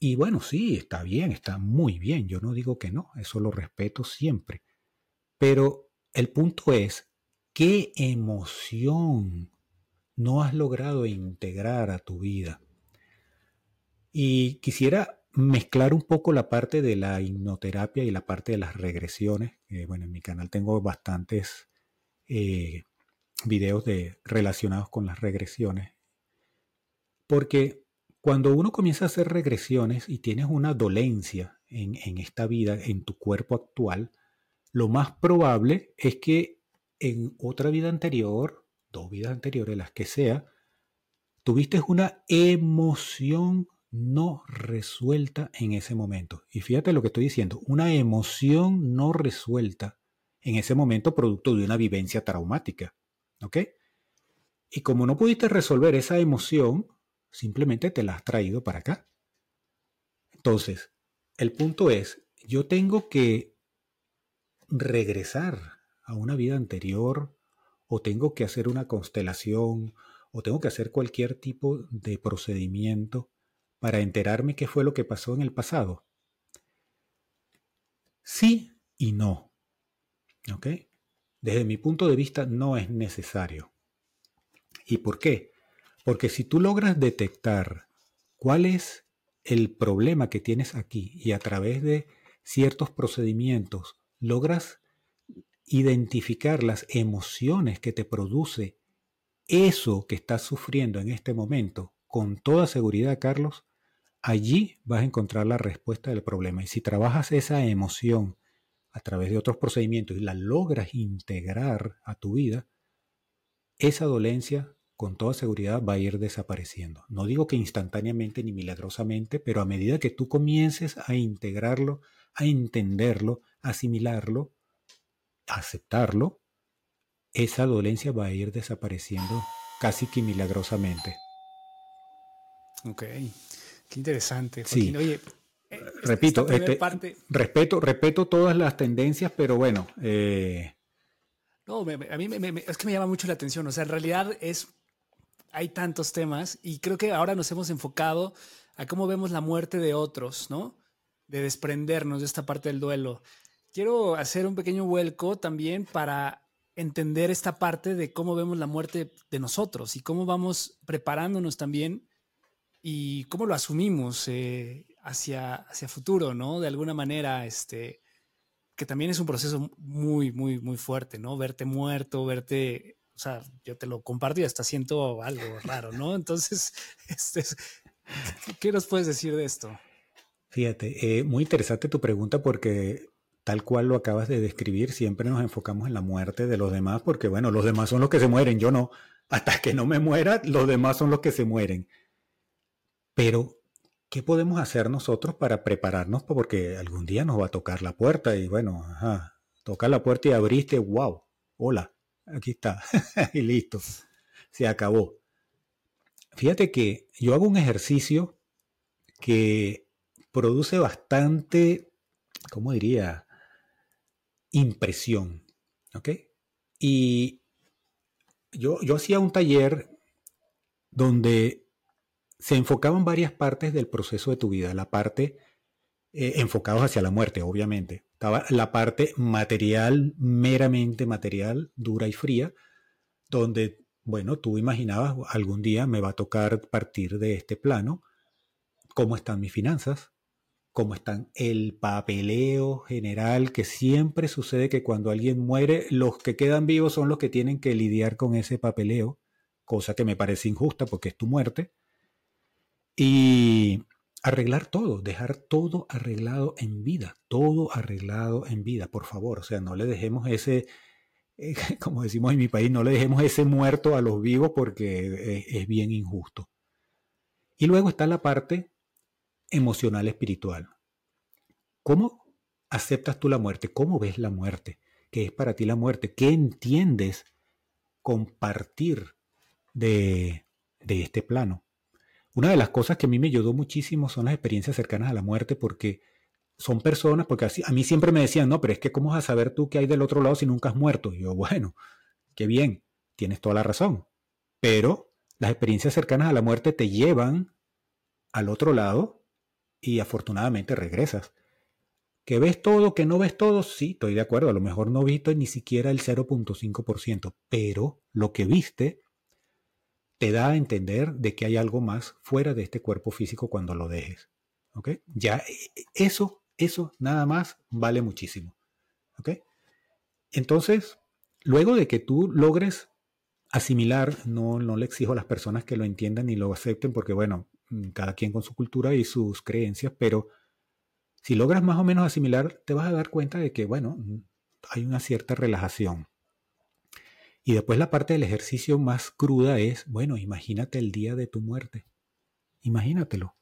Y bueno, sí, está bien, está muy bien, yo no digo que no, eso lo respeto siempre. Pero el punto es, ¿qué emoción no has logrado integrar a tu vida? Y quisiera mezclar un poco la parte de la hipnoterapia y la parte de las regresiones. bueno, en mi canal tengo bastantes eh, videos de, relacionados con las regresiones. Porque cuando uno comienza a hacer regresiones y tienes una dolencia en, en esta vida, en tu cuerpo actual, lo más probable es que en otra vida anterior, dos vidas anteriores, las que sea, tuviste una emoción no resuelta en ese momento. Y fíjate lo que estoy diciendo, una emoción no resuelta en ese momento producto de una vivencia traumática. ¿Ok? Y como no pudiste resolver esa emoción, simplemente te la has traído para acá. Entonces, el punto es, yo tengo que regresar a una vida anterior o tengo que hacer una constelación o tengo que hacer cualquier tipo de procedimiento para enterarme qué fue lo que pasó en el pasado? Sí y no. ¿Ok? Desde mi punto de vista no es necesario. ¿Y por qué? Porque si tú logras detectar cuál es el problema que tienes aquí y a través de ciertos procedimientos logras identificar las emociones que te produce eso que estás sufriendo en este momento, con toda seguridad, Carlos, allí vas a encontrar la respuesta del problema. Y si trabajas esa emoción a través de otros procedimientos y la logras integrar a tu vida, esa dolencia con toda seguridad va a ir desapareciendo. No digo que instantáneamente ni milagrosamente, pero a medida que tú comiences a integrarlo, a entenderlo, asimilarlo, aceptarlo, esa dolencia va a ir desapareciendo casi que milagrosamente. Ok. Qué interesante. Sí. Oye, eh, repito, este, respeto, respeto todas las tendencias, pero bueno. Eh, no, a mí es que me llama mucho la atención. O sea, en realidad es hay tantos temas y creo que ahora nos hemos enfocado a cómo vemos la muerte de otros, ¿no? De desprendernos de esta parte del duelo. Quiero hacer un pequeño vuelco también para entender esta parte de cómo vemos la muerte de nosotros y cómo vamos preparándonos también y cómo lo asumimos eh, hacia, hacia futuro, ¿no? De alguna manera, este, que también es un proceso muy, muy, muy fuerte, ¿no? Verte muerto, verte, o sea, yo te lo comparto y hasta siento algo raro, ¿no? Entonces, este, ¿qué nos puedes decir de esto? Fíjate, eh, muy interesante tu pregunta porque tal cual lo acabas de describir, siempre nos enfocamos en la muerte de los demás porque, bueno, los demás son los que se mueren, yo no. Hasta que no me muera, los demás son los que se mueren. Pero, ¿qué podemos hacer nosotros para prepararnos? Porque algún día nos va a tocar la puerta y bueno, ajá, toca la puerta y abriste, wow, hola, aquí está, y listo, se acabó. Fíjate que yo hago un ejercicio que produce bastante, ¿cómo diría? impresión. ¿Ok? Y yo, yo hacía un taller donde se enfocaban varias partes del proceso de tu vida. La parte eh, enfocados hacia la muerte, obviamente. Estaba la parte material, meramente material, dura y fría, donde, bueno, tú imaginabas, algún día me va a tocar partir de este plano, cómo están mis finanzas, cómo están el papeleo general, que siempre sucede que cuando alguien muere, los que quedan vivos son los que tienen que lidiar con ese papeleo, cosa que me parece injusta porque es tu muerte. Y arreglar todo, dejar todo arreglado en vida, todo arreglado en vida, por favor. O sea, no le dejemos ese, eh, como decimos en mi país, no le dejemos ese muerto a los vivos porque es, es bien injusto. Y luego está la parte emocional espiritual. ¿Cómo aceptas tú la muerte? ¿Cómo ves la muerte? ¿Qué es para ti la muerte? ¿Qué entiendes compartir de, de este plano? Una de las cosas que a mí me ayudó muchísimo son las experiencias cercanas a la muerte porque son personas, porque así, a mí siempre me decían, no, pero es que ¿cómo vas a saber tú qué hay del otro lado si nunca has muerto? Y yo, bueno, qué bien, tienes toda la razón. Pero las experiencias cercanas a la muerte te llevan al otro lado y afortunadamente regresas. ¿Que ves todo, que no ves todo? Sí, estoy de acuerdo. A lo mejor no viste ni siquiera el 0.5%, pero lo que viste te da a entender de que hay algo más fuera de este cuerpo físico cuando lo dejes. ¿Ok? Ya e, e, eso, eso nada más vale muchísimo. ¿Ok? Entonces, luego de que tú logres asimilar, no, no le exijo a las personas que lo entiendan y lo acepten, porque bueno, cada quien con su cultura y sus creencias, pero si logras más o menos asimilar, te vas a dar cuenta de que, bueno, hay una cierta relajación. Y después la parte del ejercicio más cruda es, bueno, imagínate el día de tu muerte. Imagínatelo.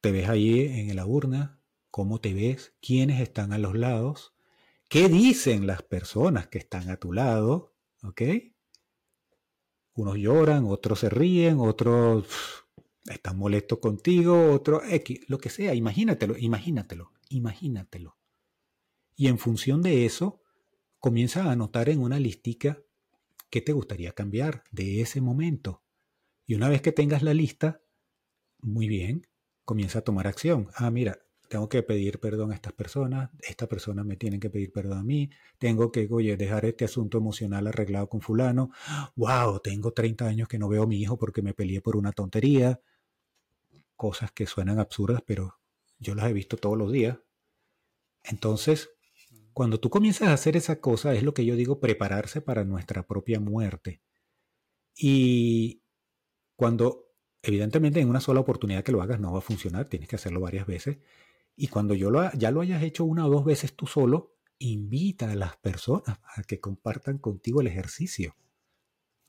Te ves ahí en la urna, cómo te ves, quiénes están a los lados, qué dicen las personas que están a tu lado, ¿ok? Unos lloran, otros se ríen, otros están molestos contigo, otros X, lo que sea, imagínatelo, imagínatelo, imagínatelo. Y en función de eso, comienza a anotar en una listica qué te gustaría cambiar de ese momento. Y una vez que tengas la lista, muy bien, comienza a tomar acción. Ah, mira, tengo que pedir perdón a estas personas, estas personas me tienen que pedir perdón a mí, tengo que, oye, dejar este asunto emocional arreglado con fulano. Wow, tengo 30 años que no veo a mi hijo porque me peleé por una tontería. Cosas que suenan absurdas, pero yo las he visto todos los días. Entonces, cuando tú comienzas a hacer esa cosa, es lo que yo digo, prepararse para nuestra propia muerte. Y cuando, evidentemente, en una sola oportunidad que lo hagas no va a funcionar, tienes que hacerlo varias veces. Y cuando yo lo, ya lo hayas hecho una o dos veces tú solo, invita a las personas a que compartan contigo el ejercicio.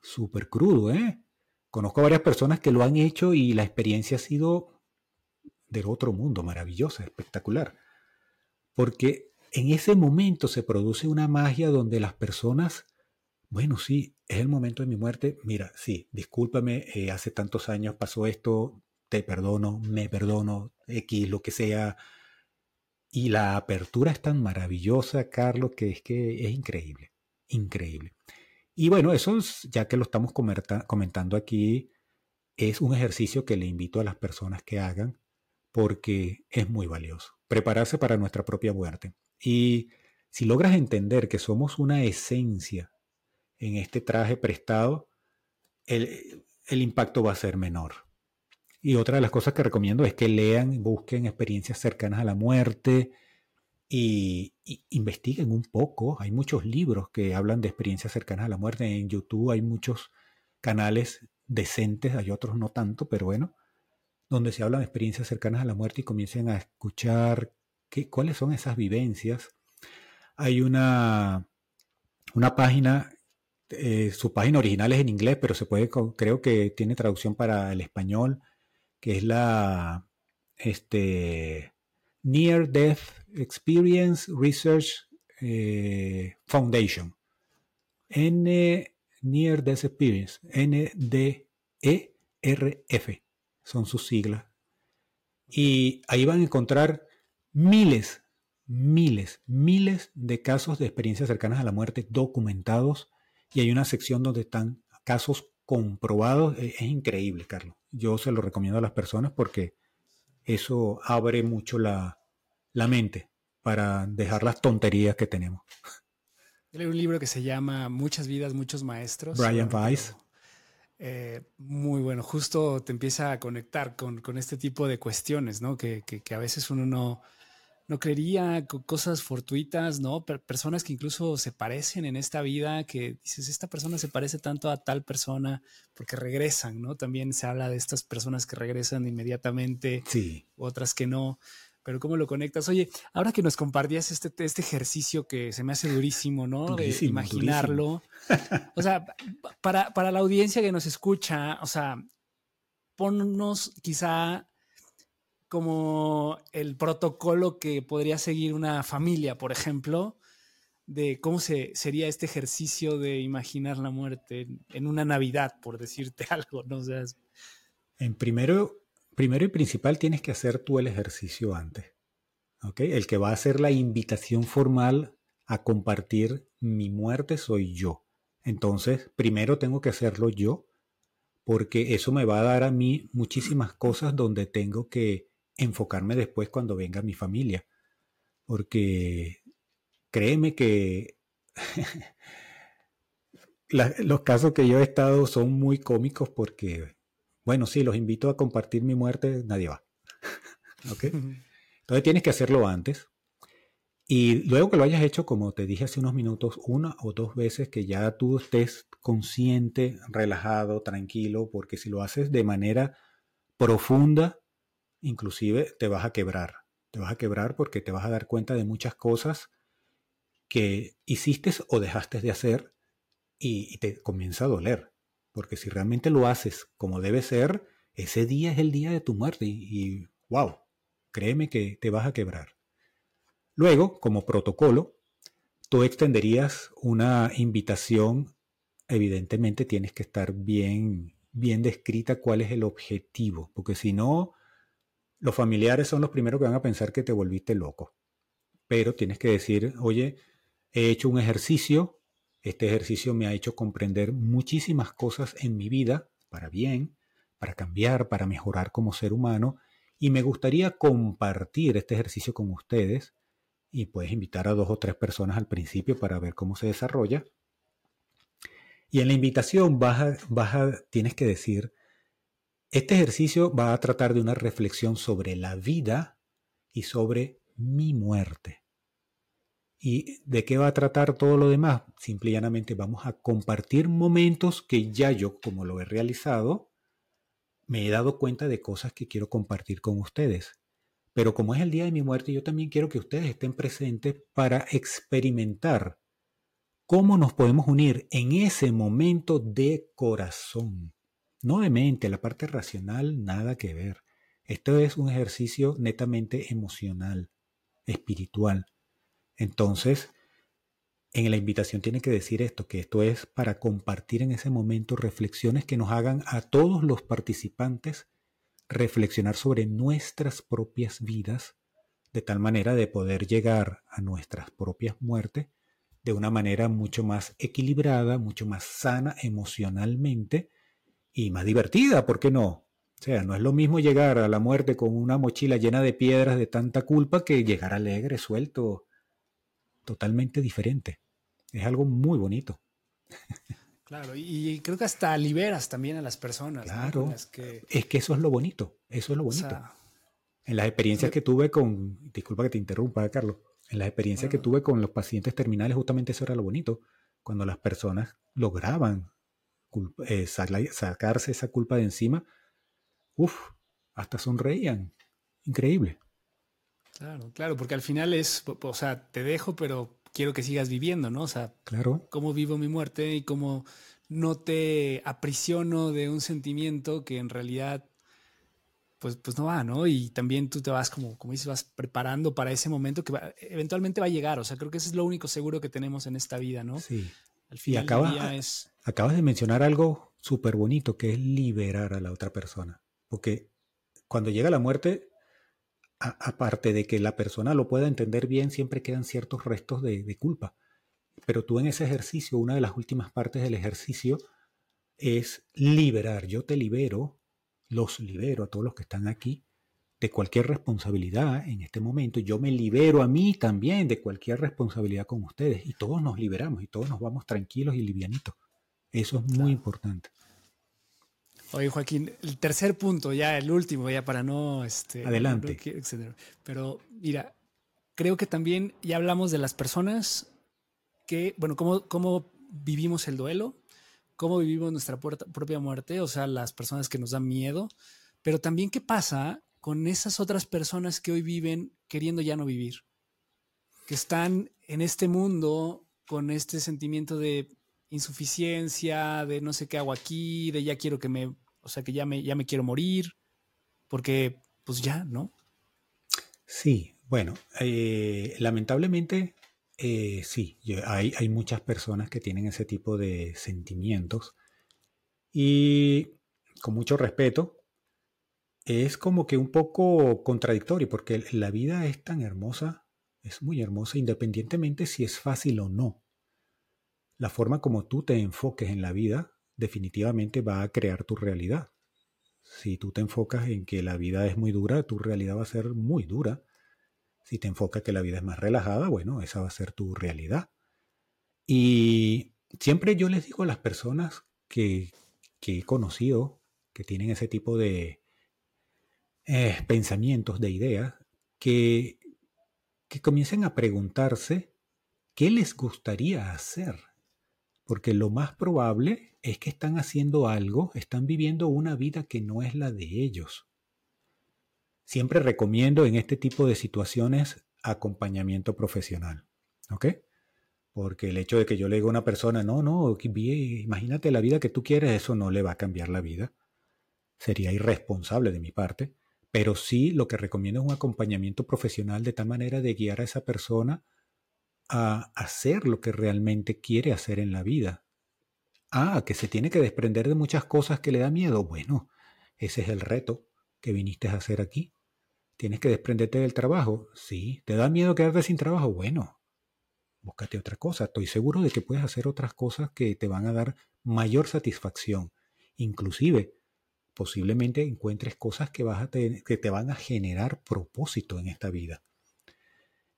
Súper crudo, ¿eh? Conozco a varias personas que lo han hecho y la experiencia ha sido del otro mundo, maravillosa, espectacular. Porque en ese momento se produce una magia donde las personas, bueno, sí, es el momento de mi muerte, mira, sí, discúlpame, eh, hace tantos años pasó esto, te perdono, me perdono, X, lo que sea. Y la apertura es tan maravillosa, Carlos, que es que es increíble, increíble. Y bueno, eso ya que lo estamos comentando aquí, es un ejercicio que le invito a las personas que hagan porque es muy valioso. Prepararse para nuestra propia muerte. Y si logras entender que somos una esencia en este traje prestado, el, impacto va a ser menor. Y otra de las cosas que recomiendo es que lean, busquen experiencias cercanas a la muerte y, investiguen un poco. Hay muchos libros que hablan de experiencias cercanas a la muerte. En YouTube hay muchos canales decentes, hay otros no tanto, pero bueno, donde se hablan de experiencias cercanas a la muerte y comiencen a escuchar cuáles son esas vivencias. Hay una, una página, eh, su página original es en inglés, pero se puede, creo que tiene traducción para el español, que es la este, Near Death Experience Research eh, Foundation. N Near Death Experience, N-D-E-R-F, son sus siglas. Y ahí van a encontrar miles miles, miles de casos de experiencias cercanas a la muerte documentados y hay una sección donde están casos comprobados. E, es, increíble, Carlos. Yo se lo recomiendo a las personas porque eso abre mucho la, la mente para dejar las tonterías que tenemos. Hay un libro que se llama Muchas vidas, muchos maestros. Brian Weiss. Eh, muy bueno, justo te empieza a conectar con, este tipo de cuestiones, ¿no? Que, a veces uno no, no creería, cosas fortuitas, ¿no? personas que incluso se parecen en esta vida, que dices, esta persona se parece tanto a tal persona porque regresan, ¿no? También se habla de estas personas que regresan inmediatamente, sí. otras que no pero ¿cómo lo conectas? Oye, ahora que nos compartías este, este ejercicio que se me hace durísimo, ¿no? de imaginarlo. O sea, para, para la audiencia que nos escucha, o sea, ponnos quizá como el protocolo que podría seguir una familia, por ejemplo, de cómo se, sería este ejercicio de imaginar la muerte en, una Navidad, por decirte algo, ¿no? O en primero, Primero y principal tienes que hacer tú el ejercicio antes. El que va a hacer la invitación formal a compartir mi muerte soy yo. Entonces, primero tengo que hacerlo yo, porque eso me va a dar a mí muchísimas cosas donde tengo que enfocarme después cuando venga mi familia. Porque créeme que los casos que yo he estado son muy cómicos porque bueno, sí, los invito a compartir mi muerte, nadie va. ¿Ok? Entonces tienes que hacerlo antes. Y luego que lo hayas hecho, como te dije hace unos minutos, una o dos veces que ya tú estés consciente, relajado, tranquilo, porque si lo haces de manera profunda, inclusive te vas a quebrar. Te vas a quebrar porque te vas a dar cuenta de muchas cosas que hiciste o dejaste de hacer y, te comienza a doler. Porque si realmente lo haces como debe ser, ese día es el día de tu muerte y, wow, créeme que te vas a quebrar. Luego, como protocolo, tú extenderías una invitación. Evidentemente tienes que estar bien, bien descrita cuál es el objetivo, porque si no, los familiares son los primeros que van a pensar que te volviste loco. Pero tienes que decir, oye, he hecho un ejercicio este ejercicio me ha hecho comprender muchísimas cosas en mi vida, para bien, para cambiar, para mejorar como ser humano, y me gustaría compartir este ejercicio con ustedes y puedes invitar a dos o tres personas al principio para ver cómo se desarrolla. Y en la invitación vas tienes que decir, este ejercicio va a tratar de una reflexión sobre la vida y sobre mi muerte. ¿Y de qué va a tratar todo lo demás? Simple y llanamente vamos a compartir momentos que ya yo, como lo he realizado, me he dado cuenta de cosas que quiero compartir con ustedes. Pero como es el día de mi muerte, yo también quiero que ustedes estén presentes para experimentar cómo nos podemos unir en ese momento de corazón. No de mente, la parte racional, nada que ver. Esto es un ejercicio netamente emocional, espiritual. Entonces, en la invitación tiene que decir esto, que esto es para compartir en ese momento reflexiones que nos hagan a todos los participantes reflexionar sobre nuestras propias vidas, de tal manera de poder llegar a nuestras propias muertes de una manera mucho más equilibrada, mucho más sana emocionalmente y más divertida, ¿por qué no? O sea, no es lo mismo llegar a la muerte con una mochila llena de piedras de tanta culpa que llegar alegre, suelto, totalmente diferente. Es algo muy bonito. Claro, y creo que hasta liberas también a las personas. Claro, es que eso es lo bonito, eso es lo bonito. en las experiencias que tuve con, disculpa que te interrumpa, Carlos, en las experiencias que tuve con los pacientes terminales, justamente eso era lo bonito, cuando las personas lograban eh, sacarse esa culpa de encima, uff, hasta sonreían, increíble. Claro, claro, porque al final es, o sea, te dejo, pero quiero que sigas viviendo, ¿no? O sea, claro. cómo vivo mi muerte y cómo no te aprisiono de un sentimiento que en realidad, pues, pues no va, ¿no? Y también tú te vas, como, como dices, vas preparando para ese momento que eventualmente va a llegar. O sea, creo que eso es lo único seguro que tenemos en esta vida, ¿no? Sí. Al final y es... acabas de mencionar algo súper bonito, que es liberar a la otra persona. Porque cuando llega la muerte, aparte de que la persona lo pueda entender bien, siempre quedan ciertos restos de, culpa. Pero tú en ese ejercicio, una de las últimas partes del ejercicio es liberar. Yo te libero, los libero a todos los que están aquí de cualquier responsabilidad en este momento. Yo me libero a mí también de cualquier responsabilidad con ustedes. Y todos nos liberamos y todos nos vamos tranquilos y livianitos. Eso es muy importante. Oye, Joaquín, el tercer punto, ya el último, ya para no... Este, Adelante. Pero mira, creo que también ya hablamos de las personas que, bueno, cómo, cómo vivimos el duelo, cómo vivimos nuestra propia muerte, o sea, las personas que nos dan miedo, pero también qué pasa con esas otras personas que hoy viven queriendo ya no vivir, que están en este mundo con este sentimiento de insuficiencia, de no sé qué hago aquí, de ya quiero que me, o sea, que ya me, ya me quiero morir, porque pues ya, ¿no? Sí, bueno, eh, lamentablemente eh, sí, hay, hay muchas personas que tienen ese tipo de sentimientos y con mucho respeto, es como que un poco contradictorio porque la vida es tan hermosa, es muy hermosa independientemente si es fácil o no la forma como tú te enfoques en la vida definitivamente va a crear tu realidad. Si tú te enfocas en que la vida es muy dura, tu realidad va a ser muy dura. Si te enfocas que la vida es más relajada, bueno, esa va a ser tu realidad. Y siempre yo les digo a las personas que, he conocido, que tienen ese tipo de eh, pensamientos, de ideas, que, que comiencen a preguntarse qué les gustaría hacer porque lo más probable es que están haciendo algo, están viviendo una vida que no es la de ellos. Siempre recomiendo en este tipo de situaciones acompañamiento profesional. ¿Ok? Porque el hecho de que yo le diga a una persona, no, no, imagínate la vida que tú quieres, eso no le va a cambiar la vida. Sería irresponsable de mi parte. Pero sí lo que recomiendo es un acompañamiento profesional de tal manera de guiar a esa persona a hacer lo que realmente quiere hacer en la vida. Ah, que se tiene que desprender de muchas cosas que le da miedo. Bueno, ese es el reto que viniste a hacer aquí. ¿Tienes que desprenderte del trabajo? Sí. ¿Te da miedo quedarte sin trabajo? Bueno, búscate otra cosa. Estoy seguro de que puedes hacer otras cosas que te van a dar mayor satisfacción. Inclusive, posiblemente encuentres cosas que, vas a que te van a generar propósito en esta vida.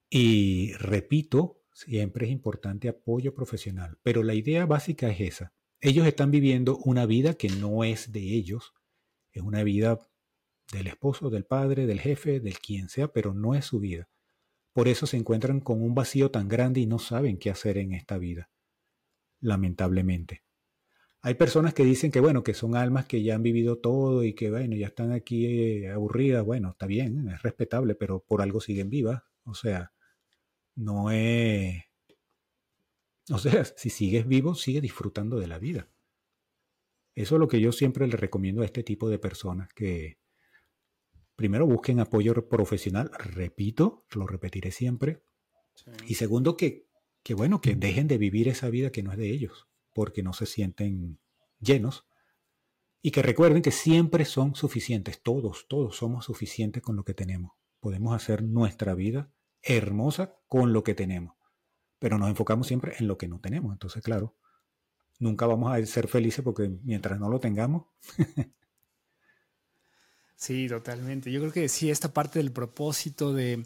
Y repito, Siempre es importante apoyo profesional, pero la idea básica es esa. Ellos están viviendo una vida que no es de ellos, es una vida del esposo, del padre, del jefe, del quien sea, pero no es su vida. Por eso se encuentran con un vacío tan grande y no saben qué hacer en esta vida, lamentablemente. Hay personas que dicen que, bueno, que son almas que ya han vivido todo y que, bueno, ya están aquí eh, aburridas. Bueno, está bien, es respetable, pero por algo siguen vivas. O sea, no es... O sea, si sigues vivo, sigue disfrutando de la vida. Eso es lo que yo siempre le recomiendo a este tipo de personas, que primero busquen apoyo profesional, repito, lo repetiré siempre, y segundo que, que, bueno, que dejen de vivir esa vida que no es de ellos, porque no se sienten llenos, y que recuerden que siempre son suficientes, todos, todos somos suficientes con lo que tenemos. Podemos hacer nuestra vida hermosa con lo que tenemos. Pero nos enfocamos siempre en lo que no tenemos. Entonces, claro, nunca vamos a ser felices porque mientras no lo tengamos. sí, totalmente. Yo creo que sí, esta parte del propósito de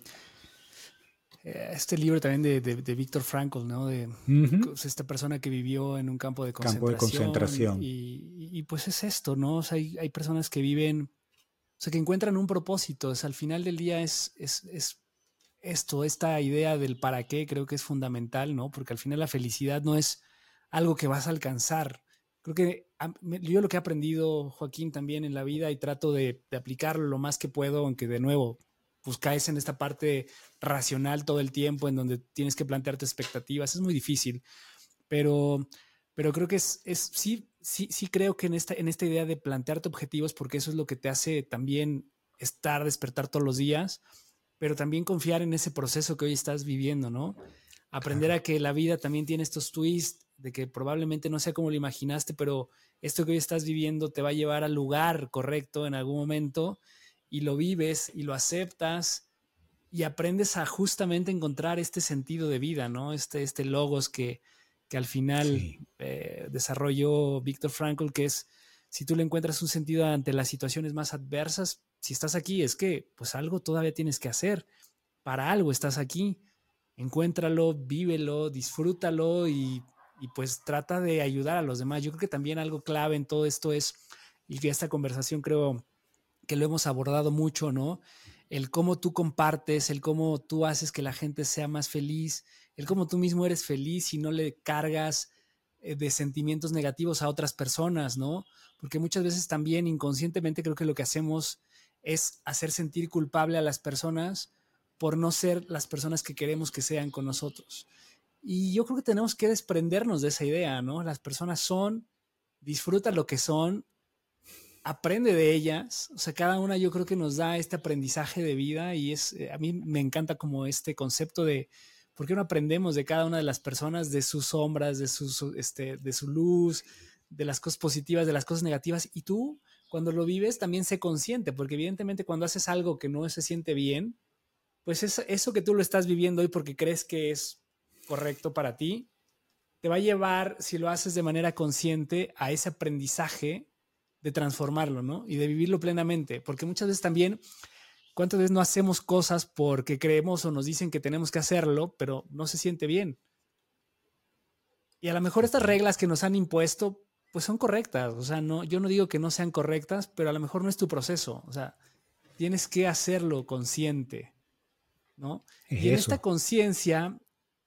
este libro también de, de, Víctor Frankl, ¿no? De pues, esta persona que vivió en un campo de concentración. Campo de concentración. Y, pues es esto, ¿no? O sea, hay, hay, personas que viven, o sea, que encuentran un propósito. O sea, al final del día es, es, es esto, esta idea del para qué creo que es fundamental, ¿no? Porque al final la felicidad no es algo que vas a alcanzar. Creo que yo lo que he aprendido, Joaquín, también en la vida y trato de, aplicarlo lo más que puedo, aunque de nuevo, pues caes en esta parte racional todo el tiempo, en donde tienes que plantearte expectativas, es muy difícil, pero, pero creo que es, es sí, sí, sí creo que en esta, en esta idea de plantearte objetivos, porque eso es lo que te hace también estar, despertar todos los días, pero también confiar en ese proceso que hoy estás viviendo, ¿no? Aprender a que la vida también tiene estos twists, de que probablemente no sea como lo imaginaste, pero esto que hoy estás viviendo te va a llevar al lugar correcto en algún momento y lo vives y lo aceptas y aprendes a justamente encontrar este sentido de vida, ¿no? Este, este logos que, que al final eh, desarrolló Víctor Frankl, que es, si tú le encuentras un sentido ante las situaciones más adversas, si estás aquí, es que pues algo todavía tienes que hacer, para algo estás aquí, encuéntralo, vívelo, disfrútalo y, y pues trata de ayudar a los demás. Yo creo que también algo clave en todo esto es, y que esta conversación creo que lo hemos abordado mucho, ¿no? el cómo tú compartes, el cómo tú haces que la gente sea más feliz, el cómo tú mismo eres feliz y no le cargas eh, de sentimientos negativos a otras personas, ¿no? Porque muchas veces también inconscientemente creo que lo que hacemos es hacer sentir culpable a las personas por no ser las personas que queremos que sean con nosotros. Y yo creo que tenemos que desprendernos de esa idea, ¿no? Las personas son, disfrutan lo que son aprende de ellas, o sea, cada una yo creo que nos da este aprendizaje de vida y es, eh, a mí me encanta como este concepto de por qué no aprendemos de cada una de las personas, de sus sombras, de, su, este, de su luz, de las cosas positivas, de las cosas negativas, y tú cuando lo vives también sé consciente, porque evidentemente cuando haces algo que no se siente bien, pues eso que tú lo estás viviendo hoy porque crees que es correcto para ti, te va a llevar, si lo haces de manera consciente, a ese aprendizaje de transformarlo, ¿no? Y de vivirlo plenamente, porque muchas veces también, ¿cuántas veces no hacemos cosas porque creemos o nos dicen que tenemos que hacerlo, pero no se siente bien? Y a lo mejor estas reglas que nos han impuesto, pues son correctas, o sea, no, yo no digo que no sean correctas, pero a lo mejor no es tu proceso, o sea, tienes que hacerlo consciente, ¿no? y en esta conciencia,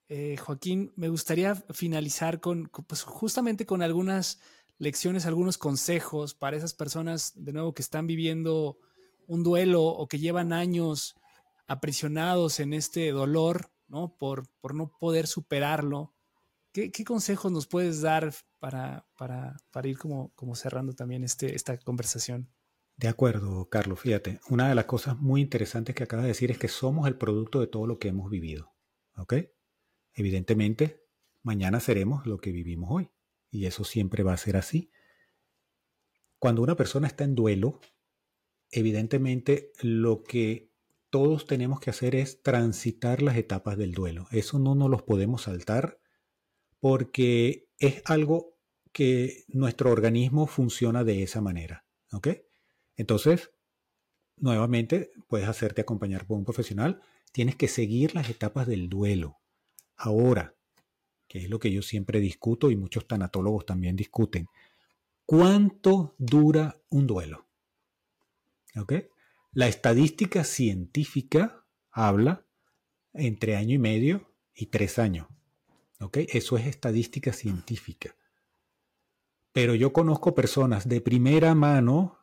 eh, Joaquín, me gustaría finalizar con, pues justamente con algunas lecciones, algunos consejos para esas personas, de nuevo, que están viviendo un duelo o que llevan años aprisionados en este dolor, ¿no? Por, por no poder superarlo. ¿Qué, consejos nos puedes dar para, para, para ir como, como cerrando también este, esta conversación? De acuerdo, Carlos. Fíjate, una de las cosas muy interesantes que acabas de decir es que somos el producto de todo lo que hemos vivido. ¿Ok? Evidentemente, mañana seremos lo que vivimos hoy y eso siempre va a ser así. Cuando una persona está en duelo, evidentemente lo que todos tenemos que hacer es transitar las etapas del duelo. Eso no nos los podemos saltar porque es algo que nuestro organismo funciona de esa manera. ¿Ok? Entonces, nuevamente, puedes hacerte acompañar por un profesional. Tienes que seguir las etapas del duelo. Ahora, es lo que yo siempre discuto y muchos tanatólogos también discuten. ¿Cuánto dura un duelo? La estadística científica habla entre año y medio y tres años. Eso es estadística científica. Pero yo conozco personas de primera mano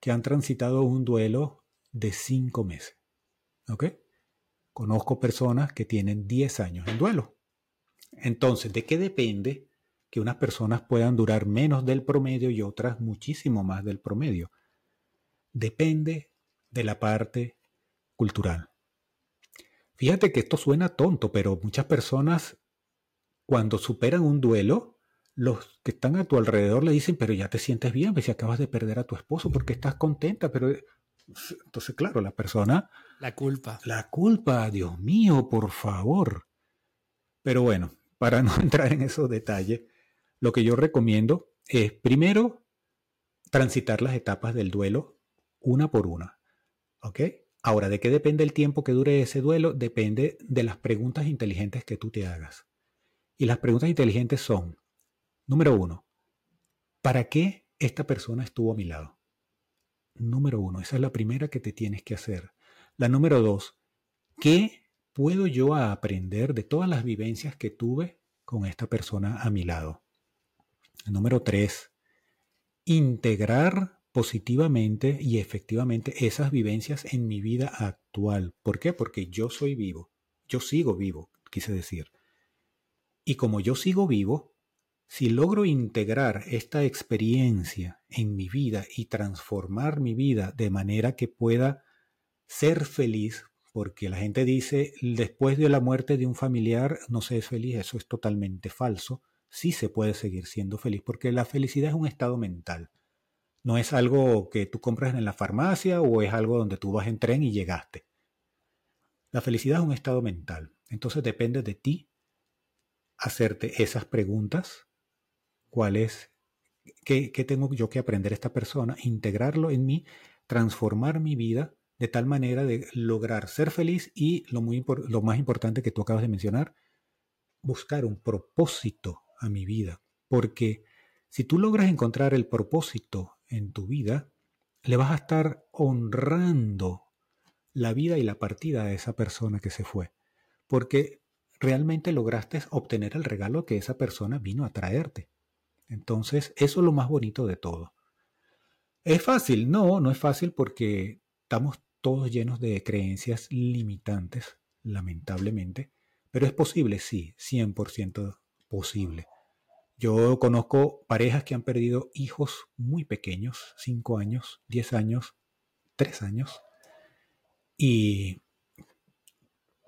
que han transitado un duelo de cinco meses. Conozco personas que tienen 10 años en duelo. Entonces, ¿de qué depende que unas personas puedan durar menos del promedio y otras muchísimo más del promedio? Depende de la parte cultural. Fíjate que esto suena tonto, pero muchas personas cuando superan un duelo, los que están a tu alrededor le dicen, pero ya te sientes bien, pues si acabas de perder a tu esposo porque estás contenta, pero entonces claro, la persona... La culpa. La culpa, Dios mío, por favor. Pero bueno, para no entrar en esos detalles, lo que yo recomiendo es primero transitar las etapas del duelo una por una. ¿Ok? Ahora, ¿de qué depende el tiempo que dure ese duelo? Depende de las preguntas inteligentes que tú te hagas. Y las preguntas inteligentes son, número uno, ¿para qué esta persona estuvo a mi lado? Número uno, esa es la primera que te tienes que hacer. La número dos, ¿qué puedo yo aprender de todas las vivencias que tuve con esta persona a mi lado? Número tres, integrar positivamente y efectivamente esas vivencias en mi vida actual. ¿Por qué? Porque yo soy vivo, yo sigo vivo, quise decir. Y como yo sigo vivo, si logro integrar esta experiencia en mi vida y transformar mi vida de manera que pueda ser feliz, porque la gente dice, después de la muerte de un familiar no se es feliz, eso es totalmente falso. Sí se puede seguir siendo feliz, porque la felicidad es un estado mental. No es algo que tú compras en la farmacia o es algo donde tú vas en tren y llegaste. La felicidad es un estado mental. Entonces depende de ti hacerte esas preguntas. ¿Cuál es? ¿Qué, qué tengo yo que aprender esta persona? Integrarlo en mí, transformar mi vida de tal manera de lograr ser feliz y lo, muy, lo más importante que tú acabas de mencionar, buscar un propósito a mi vida. Porque si tú logras encontrar el propósito en tu vida, le vas a estar honrando la vida y la partida de esa persona que se fue. Porque realmente lograste obtener el regalo que esa persona vino a traerte. Entonces, eso es lo más bonito de todo. ¿Es fácil? No, no es fácil porque estamos todos llenos de creencias limitantes, lamentablemente, pero es posible, sí, 100% posible. Yo conozco parejas que han perdido hijos muy pequeños, 5 años, 10 años, 3 años, y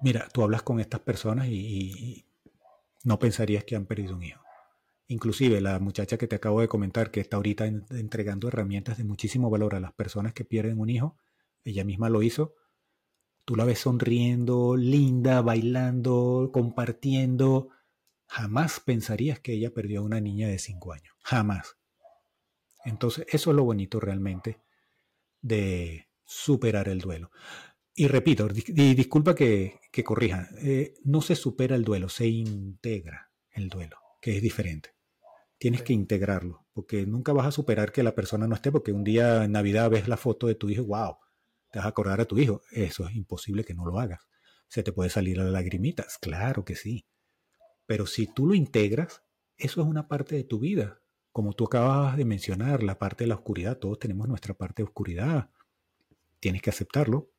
mira, tú hablas con estas personas y, no pensarías que han perdido un hijo. Inclusive la muchacha que te acabo de comentar que está ahorita entregando herramientas de muchísimo valor a las personas que pierden un hijo, ella misma lo hizo, tú la ves sonriendo, linda, bailando, compartiendo. Jamás pensarías que ella perdió a una niña de 5 años. Jamás. Entonces, eso es lo bonito realmente de superar el duelo. Y repito, y disculpa que, corrija, eh, no se supera el duelo, se integra el duelo, que es diferente. Tienes que integrarlo, porque nunca vas a superar que la persona no esté, porque un día en Navidad ves la foto de tu hijo, wow, te vas a acordar a tu hijo. Eso es imposible que no lo hagas. Se te puede salir las lagrimitas, claro que sí. Pero si tú lo integras, eso es una parte de tu vida. Como tú acabas de mencionar, la parte de la oscuridad, todos tenemos nuestra parte de oscuridad. Tienes que aceptarlo.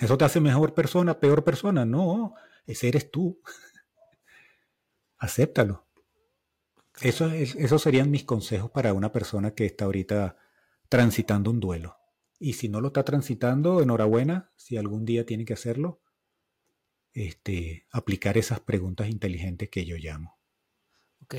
¿Eso te hace mejor persona, peor persona? No, ese eres tú. Acéptalo. Eso, esos serían mis consejos para una persona que está ahorita transitando un duelo. Y si no lo está transitando, enhorabuena, si algún día tiene que hacerlo, este, aplicar esas preguntas inteligentes que yo llamo. Ok.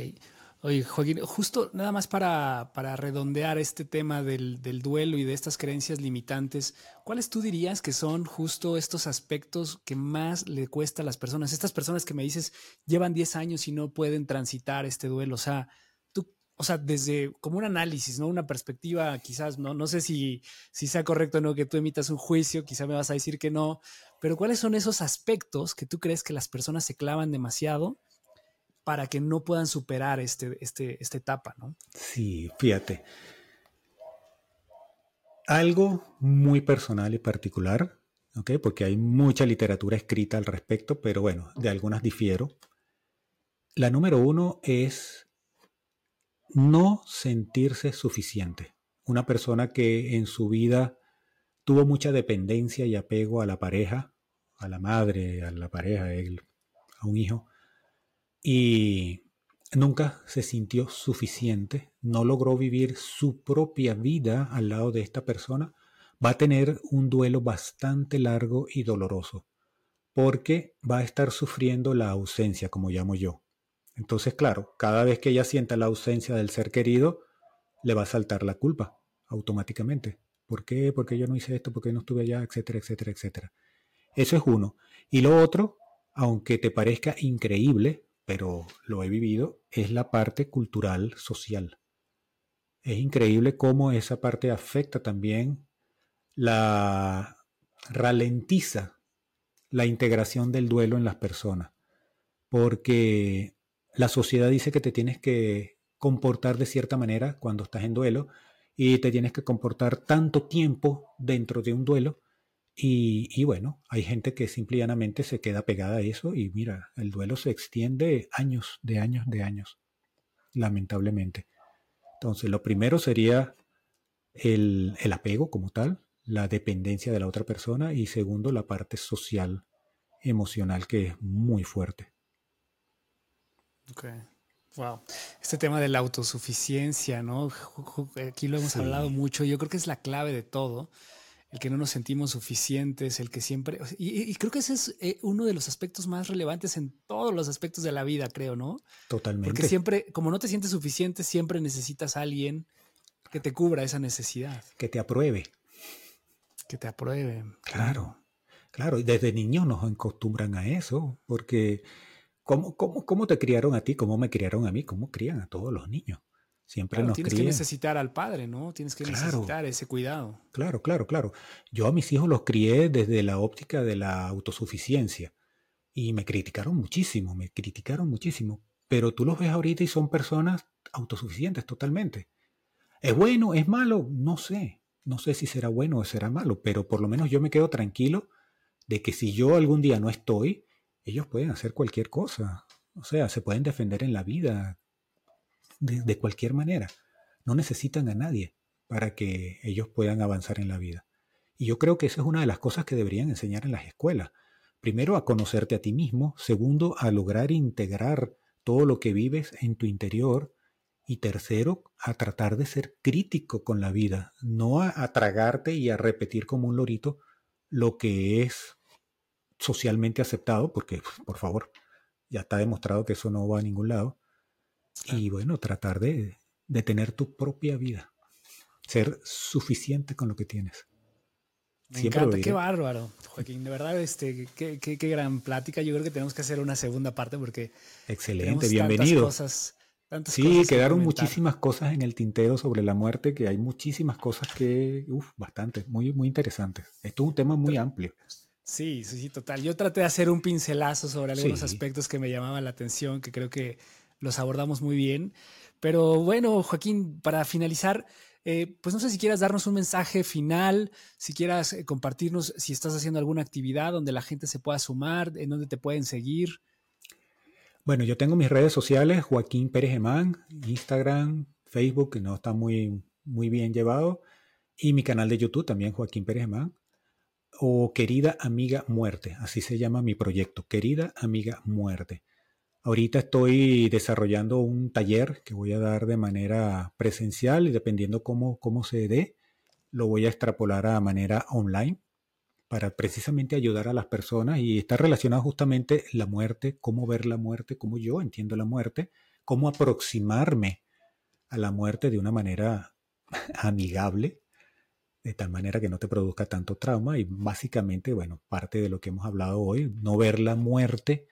Oye, Joaquín, justo nada más para, para redondear este tema del, del, duelo y de estas creencias limitantes, ¿cuáles tú dirías que son justo estos aspectos que más le cuesta a las personas? Estas personas que me dices llevan 10 años y no pueden transitar este duelo. O sea, o sea, desde como un análisis, ¿no? Una perspectiva, quizás, no, no sé si, si sea correcto o no que tú emitas un juicio, quizás me vas a decir que no, pero ¿cuáles son esos aspectos que tú crees que las personas se clavan demasiado para que no puedan superar este, este, esta etapa, ¿no? Sí, fíjate. Algo muy personal y particular, ¿ok? Porque hay mucha literatura escrita al respecto, pero bueno, de algunas difiero. La número uno es no sentirse suficiente. Una persona que en su vida tuvo mucha dependencia y apego a la pareja, a la madre, a la pareja, a un hijo, y nunca se sintió suficiente, no logró vivir su propia vida al lado de esta persona, va a tener un duelo bastante largo y doloroso, porque va a estar sufriendo la ausencia, como llamo yo. Entonces, claro, cada vez que ella sienta la ausencia del ser querido, le va a saltar la culpa automáticamente. ¿Por qué? ¿Por qué yo no hice esto? ¿Por qué no estuve allá? Etcétera, etcétera, etcétera. Eso es uno. Y lo otro, aunque te parezca increíble, pero lo he vivido, es la parte cultural social. Es increíble cómo esa parte afecta también la ralentiza la integración del duelo en las personas. Porque la sociedad dice que te tienes que comportar de cierta manera cuando estás en duelo y te tienes que comportar tanto tiempo dentro de un duelo. Y, bueno, hay gente que simplemente se queda pegada a eso y mira, el duelo se extiende años, de años, de años, lamentablemente. Entonces, lo primero sería el, el apego como tal, la dependencia de la otra persona y segundo, la parte social, emocional que es muy fuerte. Ok. Wow. Este tema de la autosuficiencia, ¿no? Aquí lo hemos hablado mucho. Yo creo que es la clave de todo. El que no nos sentimos suficientes, el que siempre. Y, creo que ese es eh, uno de los aspectos más relevantes en todos los aspectos de la vida, creo, ¿no? Totalmente. Porque siempre, como no te sientes suficiente, siempre necesitas a alguien Que te cubra esa necesidad. Que te apruebe. Que te apruebe. Claro, claro. Y desde niños nos acostumbran a eso, porque ¿cómo, cómo, cómo te criaron a ti? ¿Cómo me criaron a mí? ¿Cómo crían a todos los niños? Siempre nos tienes que necesitar al padre, ¿no? Tienes que necesitar ese cuidado. Claro, claro, claro. Yo a mis hijos los crié desde la óptica de la autosuficiencia y me criticaron muchísimo, me criticaron muchísimo. Pero tú los ves ahorita y son personas autosuficientes totalmente. ¿Es bueno? ¿Es malo? No sé. No sé si será bueno o será malo, pero por lo menos yo me quedo tranquilo de que si yo algún día no estoy, ellos pueden hacer cualquier cosa. O sea, se pueden defender en la vida, de, cualquier manera. No necesitan a nadie para que ellos puedan avanzar en la vida. Y yo creo que esa es una de las cosas que deberían enseñar en las escuelas. Primero, a conocerte a ti mismo. Segundo, a lograr integrar todo lo que vives en tu interior. Y tercero, a tratar de ser crítico con la vida. No a, a tragarte y a repetir como un lorito lo que es socialmente aceptado, porque, por favor, ya está demostrado que eso no va a ningún lado. Y bueno, tratar de, tener tu propia vida. Ser suficiente con lo que tienes. Me encanta, qué bárbaro, Joaquín. De verdad, este, qué, qué, qué, gran plática. Yo creo que tenemos que hacer una segunda parte porque. Excelente, bienvenido. Cosas, sí, quedaron muchísimas cosas en el tintero sobre la muerte, que hay muchísimas cosas que, uff, bastante, muy, muy interesantes. Esto es un tema muy amplio. Sí, sí, sí, total. Yo traté de hacer un pincelazo sobre algunos aspectos que me llamaban la atención, que creo que los abordamos muy bien. Pero bueno, Joaquín, para finalizar, eh, pues no sé si quieras darnos un mensaje final, si quieras eh, compartirnos si estás haciendo alguna actividad donde la gente se pueda sumar, en donde te pueden seguir. Bueno, yo tengo mis redes sociales, Joaquín Pérez Gemán, Instagram, Facebook, que no está muy, muy bien llevado, y mi canal de YouTube también, Joaquín Pérez Gemán, o Querida Amiga Muerte, así se llama mi proyecto, Querida Amiga Muerte. Ahorita estoy desarrollando un taller que voy a dar de manera presencial y dependiendo cómo, cómo se dé, lo voy a extrapolar a manera online para precisamente ayudar a las personas y está relacionado justamente la muerte, cómo ver la muerte, cómo yo entiendo la muerte, cómo aproximarme a la muerte de una manera amigable, de tal manera que no te produzca tanto trauma y básicamente, bueno, parte de lo que hemos hablado hoy, no ver la muerte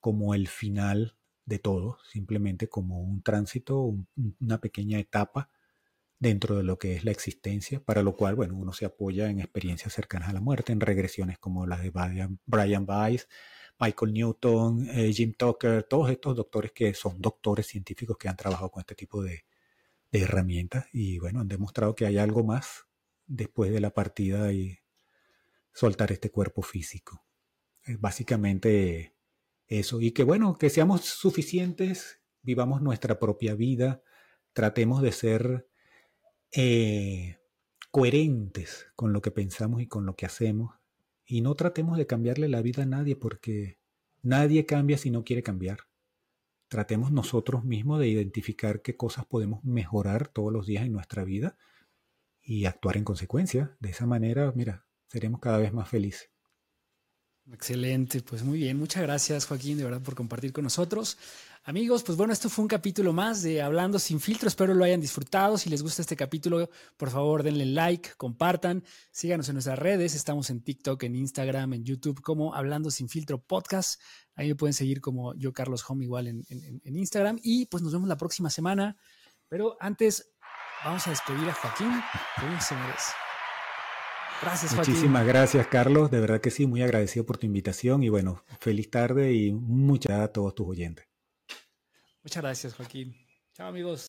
como el final de todo, simplemente como un tránsito, una pequeña etapa dentro de lo que es la existencia, para lo cual, bueno, uno se apoya en experiencias cercanas a la muerte, en regresiones como las de Brian, Brian Weiss, Michael Newton, eh, Jim Tucker, todos estos doctores que son doctores científicos que han trabajado con este tipo de, de herramientas y, bueno, han demostrado que hay algo más después de la partida y soltar este cuerpo físico. Básicamente eso. Y que bueno, que seamos suficientes, vivamos nuestra propia vida, tratemos de ser eh, coherentes con lo que pensamos y con lo que hacemos. Y no tratemos de cambiarle la vida a nadie porque nadie cambia si no quiere cambiar. Tratemos nosotros mismos de identificar qué cosas podemos mejorar todos los días en nuestra vida y actuar en consecuencia. De esa manera, mira, seremos cada vez más felices. Excelente, pues muy bien. Muchas gracias Joaquín, de verdad, por compartir con nosotros. Amigos, pues bueno, esto fue un capítulo más de Hablando sin filtro. Espero lo hayan disfrutado. Si les gusta este capítulo, por favor denle like, compartan, síganos en nuestras redes. Estamos en TikTok, en Instagram, en YouTube como Hablando sin filtro podcast. Ahí me pueden seguir como yo, Carlos Home, igual en, en Instagram. Y pues nos vemos la próxima semana. Pero antes, vamos a despedir a Joaquín, se merece. Gracias, Muchísimas gracias, Carlos. De verdad que sí, muy agradecido por tu invitación y bueno, feliz tarde y muchas gracias a todos tus oyentes. Muchas gracias, Joaquín. Chao, amigos.